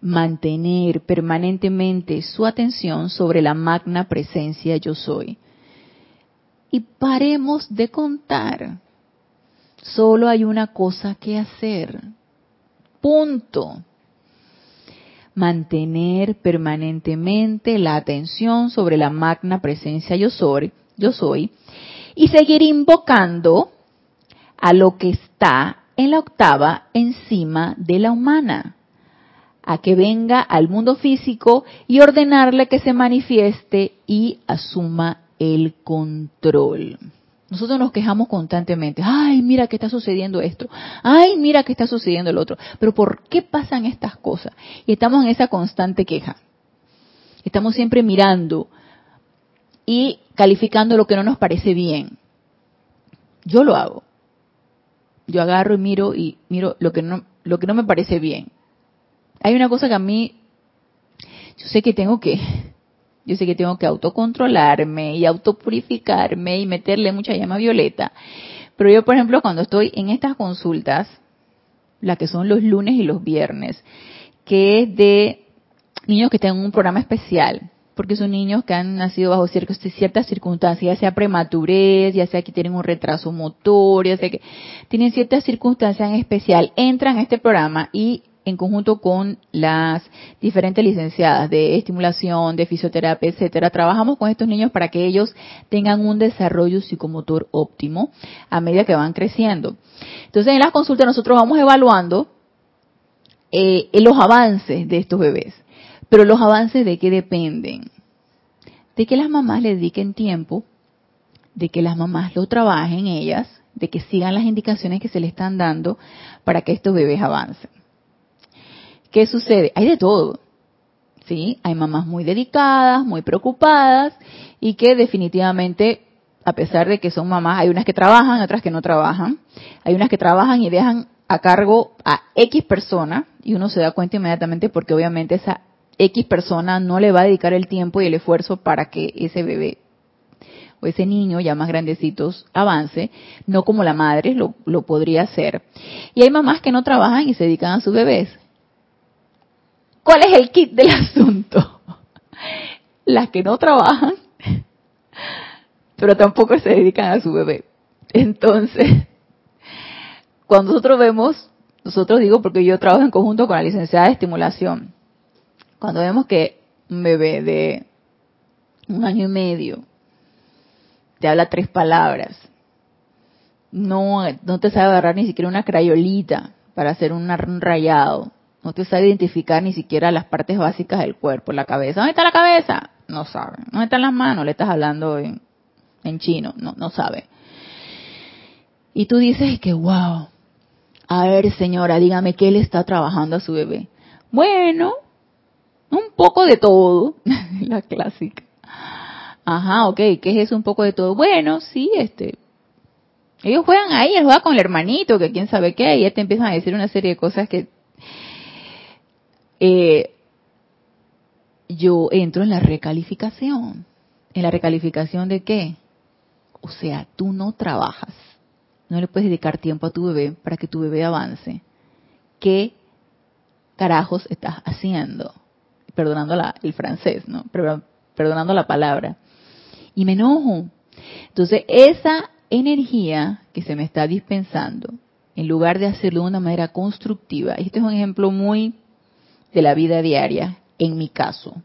mantener permanentemente su atención sobre la magna presencia yo soy y paremos de contar. Solo hay una cosa que hacer. Punto. Mantener permanentemente la atención sobre la magna presencia yo soy, yo soy y seguir invocando a lo que está en la octava encima de la humana, a que venga al mundo físico y ordenarle que se manifieste y asuma el control. Nosotros nos quejamos constantemente, ay, mira que está sucediendo esto, ay, mira que está sucediendo el otro, pero ¿por qué pasan estas cosas? Y estamos en esa constante queja. Estamos siempre mirando y calificando lo que no nos parece bien. Yo lo hago. Yo agarro y miro y miro lo que no lo que no me parece bien. Hay una cosa que a mí yo sé que tengo que yo sé que tengo que autocontrolarme y autopurificarme y meterle mucha llama violeta. Pero yo, por ejemplo, cuando estoy en estas consultas, las que son los lunes y los viernes, que es de niños que tienen un programa especial, porque son niños que han nacido bajo ciertas circunstancias, ya sea prematurez, ya sea que tienen un retraso motor, ya sea que tienen ciertas circunstancias en especial, entran a este programa y en conjunto con las diferentes licenciadas de estimulación, de fisioterapia, etcétera, trabajamos con estos niños para que ellos tengan un desarrollo psicomotor óptimo a medida que van creciendo. Entonces, en las consultas nosotros vamos evaluando eh, los avances de estos bebés. Pero los avances de qué dependen? De que las mamás le dediquen tiempo, de que las mamás lo trabajen ellas, de que sigan las indicaciones que se le están dando para que estos bebés avancen. ¿Qué sucede? Hay de todo. ¿Sí? Hay mamás muy dedicadas, muy preocupadas y que definitivamente a pesar de que son mamás, hay unas que trabajan, otras que no trabajan. Hay unas que trabajan y dejan a cargo a X persona y uno se da cuenta inmediatamente porque obviamente esa X persona no le va a dedicar el tiempo y el esfuerzo para que ese bebé o ese niño ya más grandecitos avance, no como la madre lo, lo podría hacer. Y hay mamás que no trabajan y se dedican a sus bebés. ¿Cuál es el kit del asunto? Las que no trabajan, pero tampoco se dedican a su bebé. Entonces, cuando nosotros vemos, nosotros digo porque yo trabajo en conjunto con la licenciada de estimulación, cuando vemos que un bebé de un año y medio te habla tres palabras, no, no te sabe agarrar ni siquiera una crayolita para hacer un rayado, no te sabe identificar ni siquiera las partes básicas del cuerpo, la cabeza. ¿Dónde está la cabeza? No sabe. ¿Dónde están las manos? Le estás hablando en, chino, no, no sabe. Y tú dices que, wow, a ver señora, dígame qué le está trabajando a su bebé. Bueno, un poco de todo, la clásica. Ajá, ok, ¿qué es eso un poco de todo? Bueno, sí, este, ellos juegan ahí, él juega con el hermanito, que quién sabe qué, y ya te empiezan a decir una serie de cosas que eh, yo entro en la recalificación. ¿En la recalificación de qué? O sea, tú no trabajas, no le puedes dedicar tiempo a tu bebé para que tu bebé avance. ¿Qué carajos estás haciendo? Perdonando la, el francés, ¿no? Perdonando la palabra y me enojo. Entonces, esa energía que se me está dispensando, en lugar de hacerlo de una manera constructiva, este es un ejemplo muy de la vida diaria, en mi caso,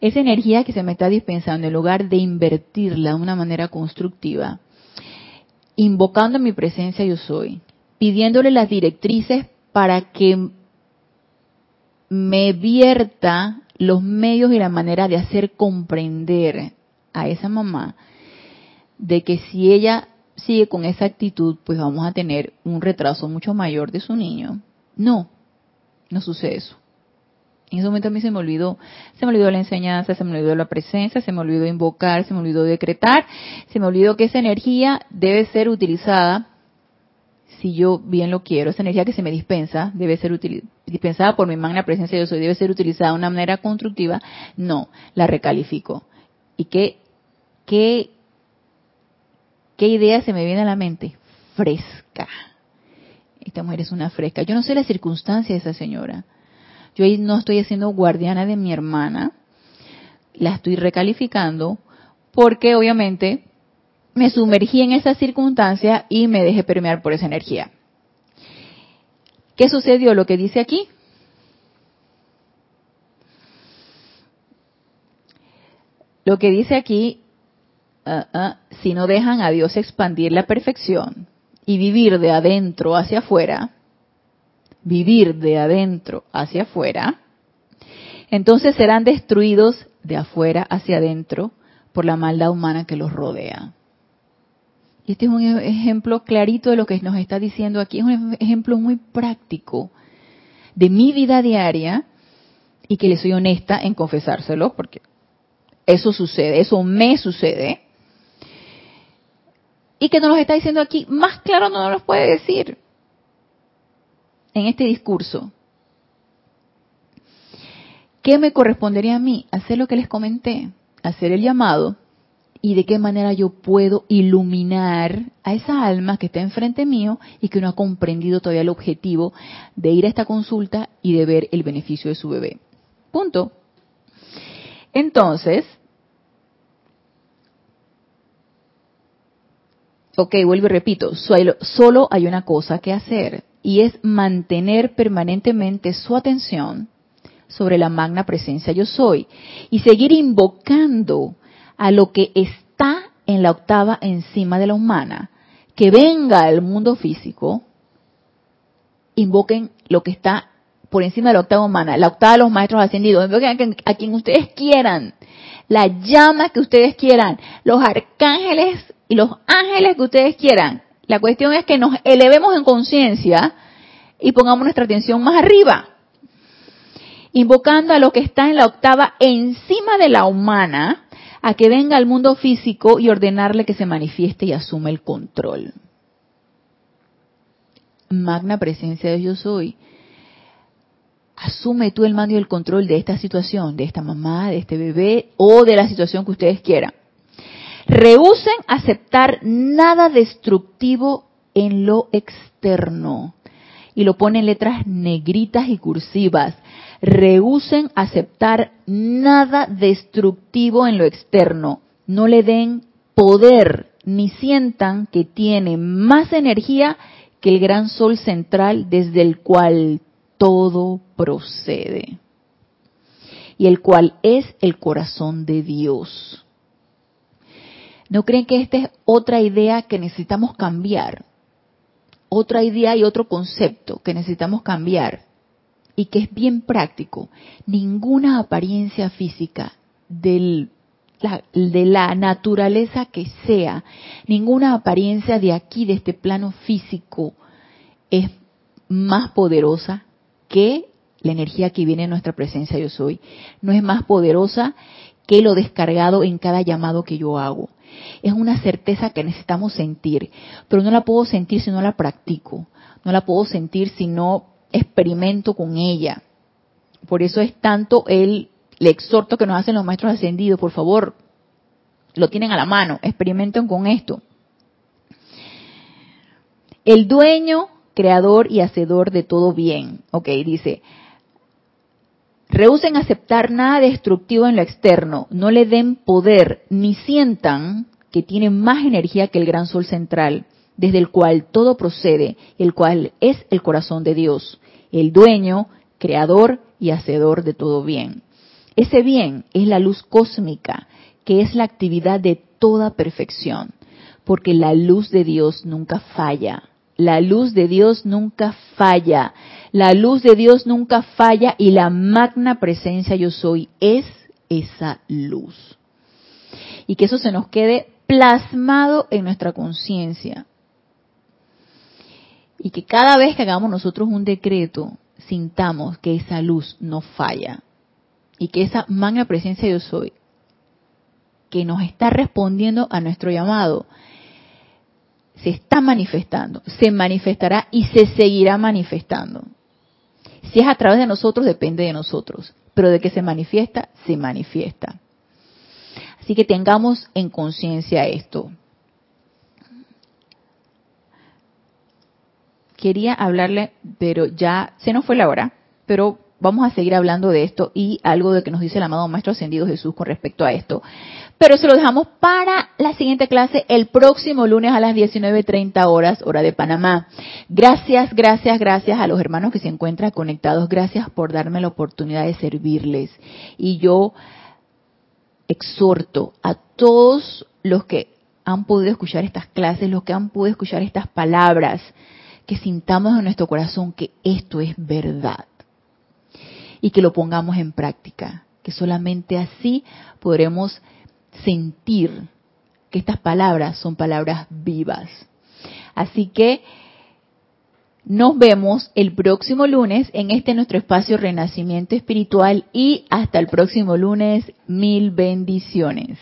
esa energía que se me está dispensando, en lugar de invertirla de una manera constructiva, invocando mi presencia yo soy, pidiéndole las directrices para que me vierta los medios y la manera de hacer comprender a esa mamá de que si ella sigue con esa actitud, pues vamos a tener un retraso mucho mayor de su niño. No, no sucede eso. En ese momento a mí se me olvidó, se me olvidó la enseñanza, se me olvidó la presencia, se me olvidó invocar, se me olvidó decretar, se me olvidó que esa energía debe ser utilizada, si yo bien lo quiero, esa energía que se me dispensa debe ser dispensada por mi magna presencia yo soy, debe ser utilizada de una manera constructiva, no, la recalifico. ¿Y qué ¿qué, qué idea se me viene a la mente? Fresca. Esta mujer es una fresca. Yo no sé la circunstancia de esa señora. Yo ahí no estoy haciendo guardiana de mi hermana. La estoy recalificando porque obviamente me sumergí en esa circunstancia y me dejé permear por esa energía. ¿Qué sucedió? Lo que dice aquí. Lo que dice aquí Ah, ah, si no dejan a Dios expandir la perfección y vivir de adentro hacia afuera, vivir de adentro hacia afuera, entonces serán destruidos de afuera hacia adentro por la maldad humana que los rodea. Este es un ejemplo clarito de lo que nos está diciendo aquí, es un ejemplo muy práctico de mi vida diaria y que le soy honesta en confesárselo, porque eso sucede, eso me sucede y que nos lo está diciendo aquí, más claro no nos lo puede decir en este discurso. ¿Qué me correspondería a mí? Hacer lo que les comenté, hacer el llamado y de qué manera yo puedo iluminar a esa alma que está enfrente mío y que no ha comprendido todavía el objetivo de ir a esta consulta y de ver el beneficio de su bebé. Punto. Entonces, Ok, vuelvo y repito, solo hay una cosa que hacer y es mantener permanentemente su atención sobre la magna presencia yo soy y seguir invocando a lo que está en la octava encima de la humana, que venga al mundo físico, invoquen lo que está por encima de la octava humana, la octava de los maestros ascendidos, invoquen a quien ustedes quieran, la llama que ustedes quieran, los arcángeles y los ángeles que ustedes quieran. La cuestión es que nos elevemos en conciencia y pongamos nuestra atención más arriba, invocando a lo que está en la octava encima de la humana, a que venga al mundo físico y ordenarle que se manifieste y asuma el control. Magna presencia de yo soy. Asume tú el mando y el control de esta situación, de esta mamá, de este bebé o de la situación que ustedes quieran. Rehúsen aceptar nada destructivo en lo externo. Y lo pone en letras negritas y cursivas. Rehúsen aceptar nada destructivo en lo externo. No le den poder ni sientan que tiene más energía que el gran sol central desde el cual todo procede y el cual es el corazón de Dios. ¿No creen que esta es otra idea que necesitamos cambiar? Otra idea y otro concepto que necesitamos cambiar y que es bien práctico. Ninguna apariencia física del, de la naturaleza que sea, ninguna apariencia de aquí, de este plano físico, es más poderosa que la energía que viene en nuestra presencia yo soy. No es más poderosa que lo descargado en cada llamado que yo hago. Es una certeza que necesitamos sentir, pero no la puedo sentir si no la practico. No la puedo sentir si no experimento con ella. Por eso es tanto el, exhorto que nos hacen los maestros ascendidos. Por favor, lo tienen a la mano, experimenten con esto. El dueño, creador y hacedor de todo bien. Ok, dice, Rehúsen aceptar nada destructivo en lo externo, no le den poder ni sientan que tienen más energía que el gran sol central, desde el cual todo procede, el cual es el corazón de Dios, el dueño, creador y hacedor de todo bien. Ese bien es la luz cósmica, que es la actividad de toda perfección, porque la luz de Dios nunca falla. La luz de Dios nunca falla. La luz de Dios nunca falla y la magna presencia yo soy es esa luz. Y que eso se nos quede plasmado en nuestra conciencia. Y que cada vez que hagamos nosotros un decreto, sintamos que esa luz no falla. Y que esa magna presencia yo soy, que nos está respondiendo a nuestro llamado, se está manifestando, se manifestará y se seguirá manifestando. Si es a través de nosotros, depende de nosotros, pero de que se manifiesta, se manifiesta. Así que tengamos en conciencia esto. Quería hablarle, pero ya se nos fue la hora, pero vamos a seguir hablando de esto y algo de que nos dice el amado Maestro Ascendido Jesús con respecto a esto. Pero se lo dejamos para la siguiente clase el próximo lunes a las 19.30 horas, hora de Panamá. Gracias, gracias, gracias a los hermanos que se encuentran conectados. Gracias por darme la oportunidad de servirles. Y yo exhorto a todos los que han podido escuchar estas clases, los que han podido escuchar estas palabras, que sintamos en nuestro corazón que esto es verdad y que lo pongamos en práctica, que solamente así podremos sentir que estas palabras son palabras vivas. Así que nos vemos el próximo lunes en este nuestro espacio Renacimiento Espiritual y hasta el próximo lunes, mil bendiciones.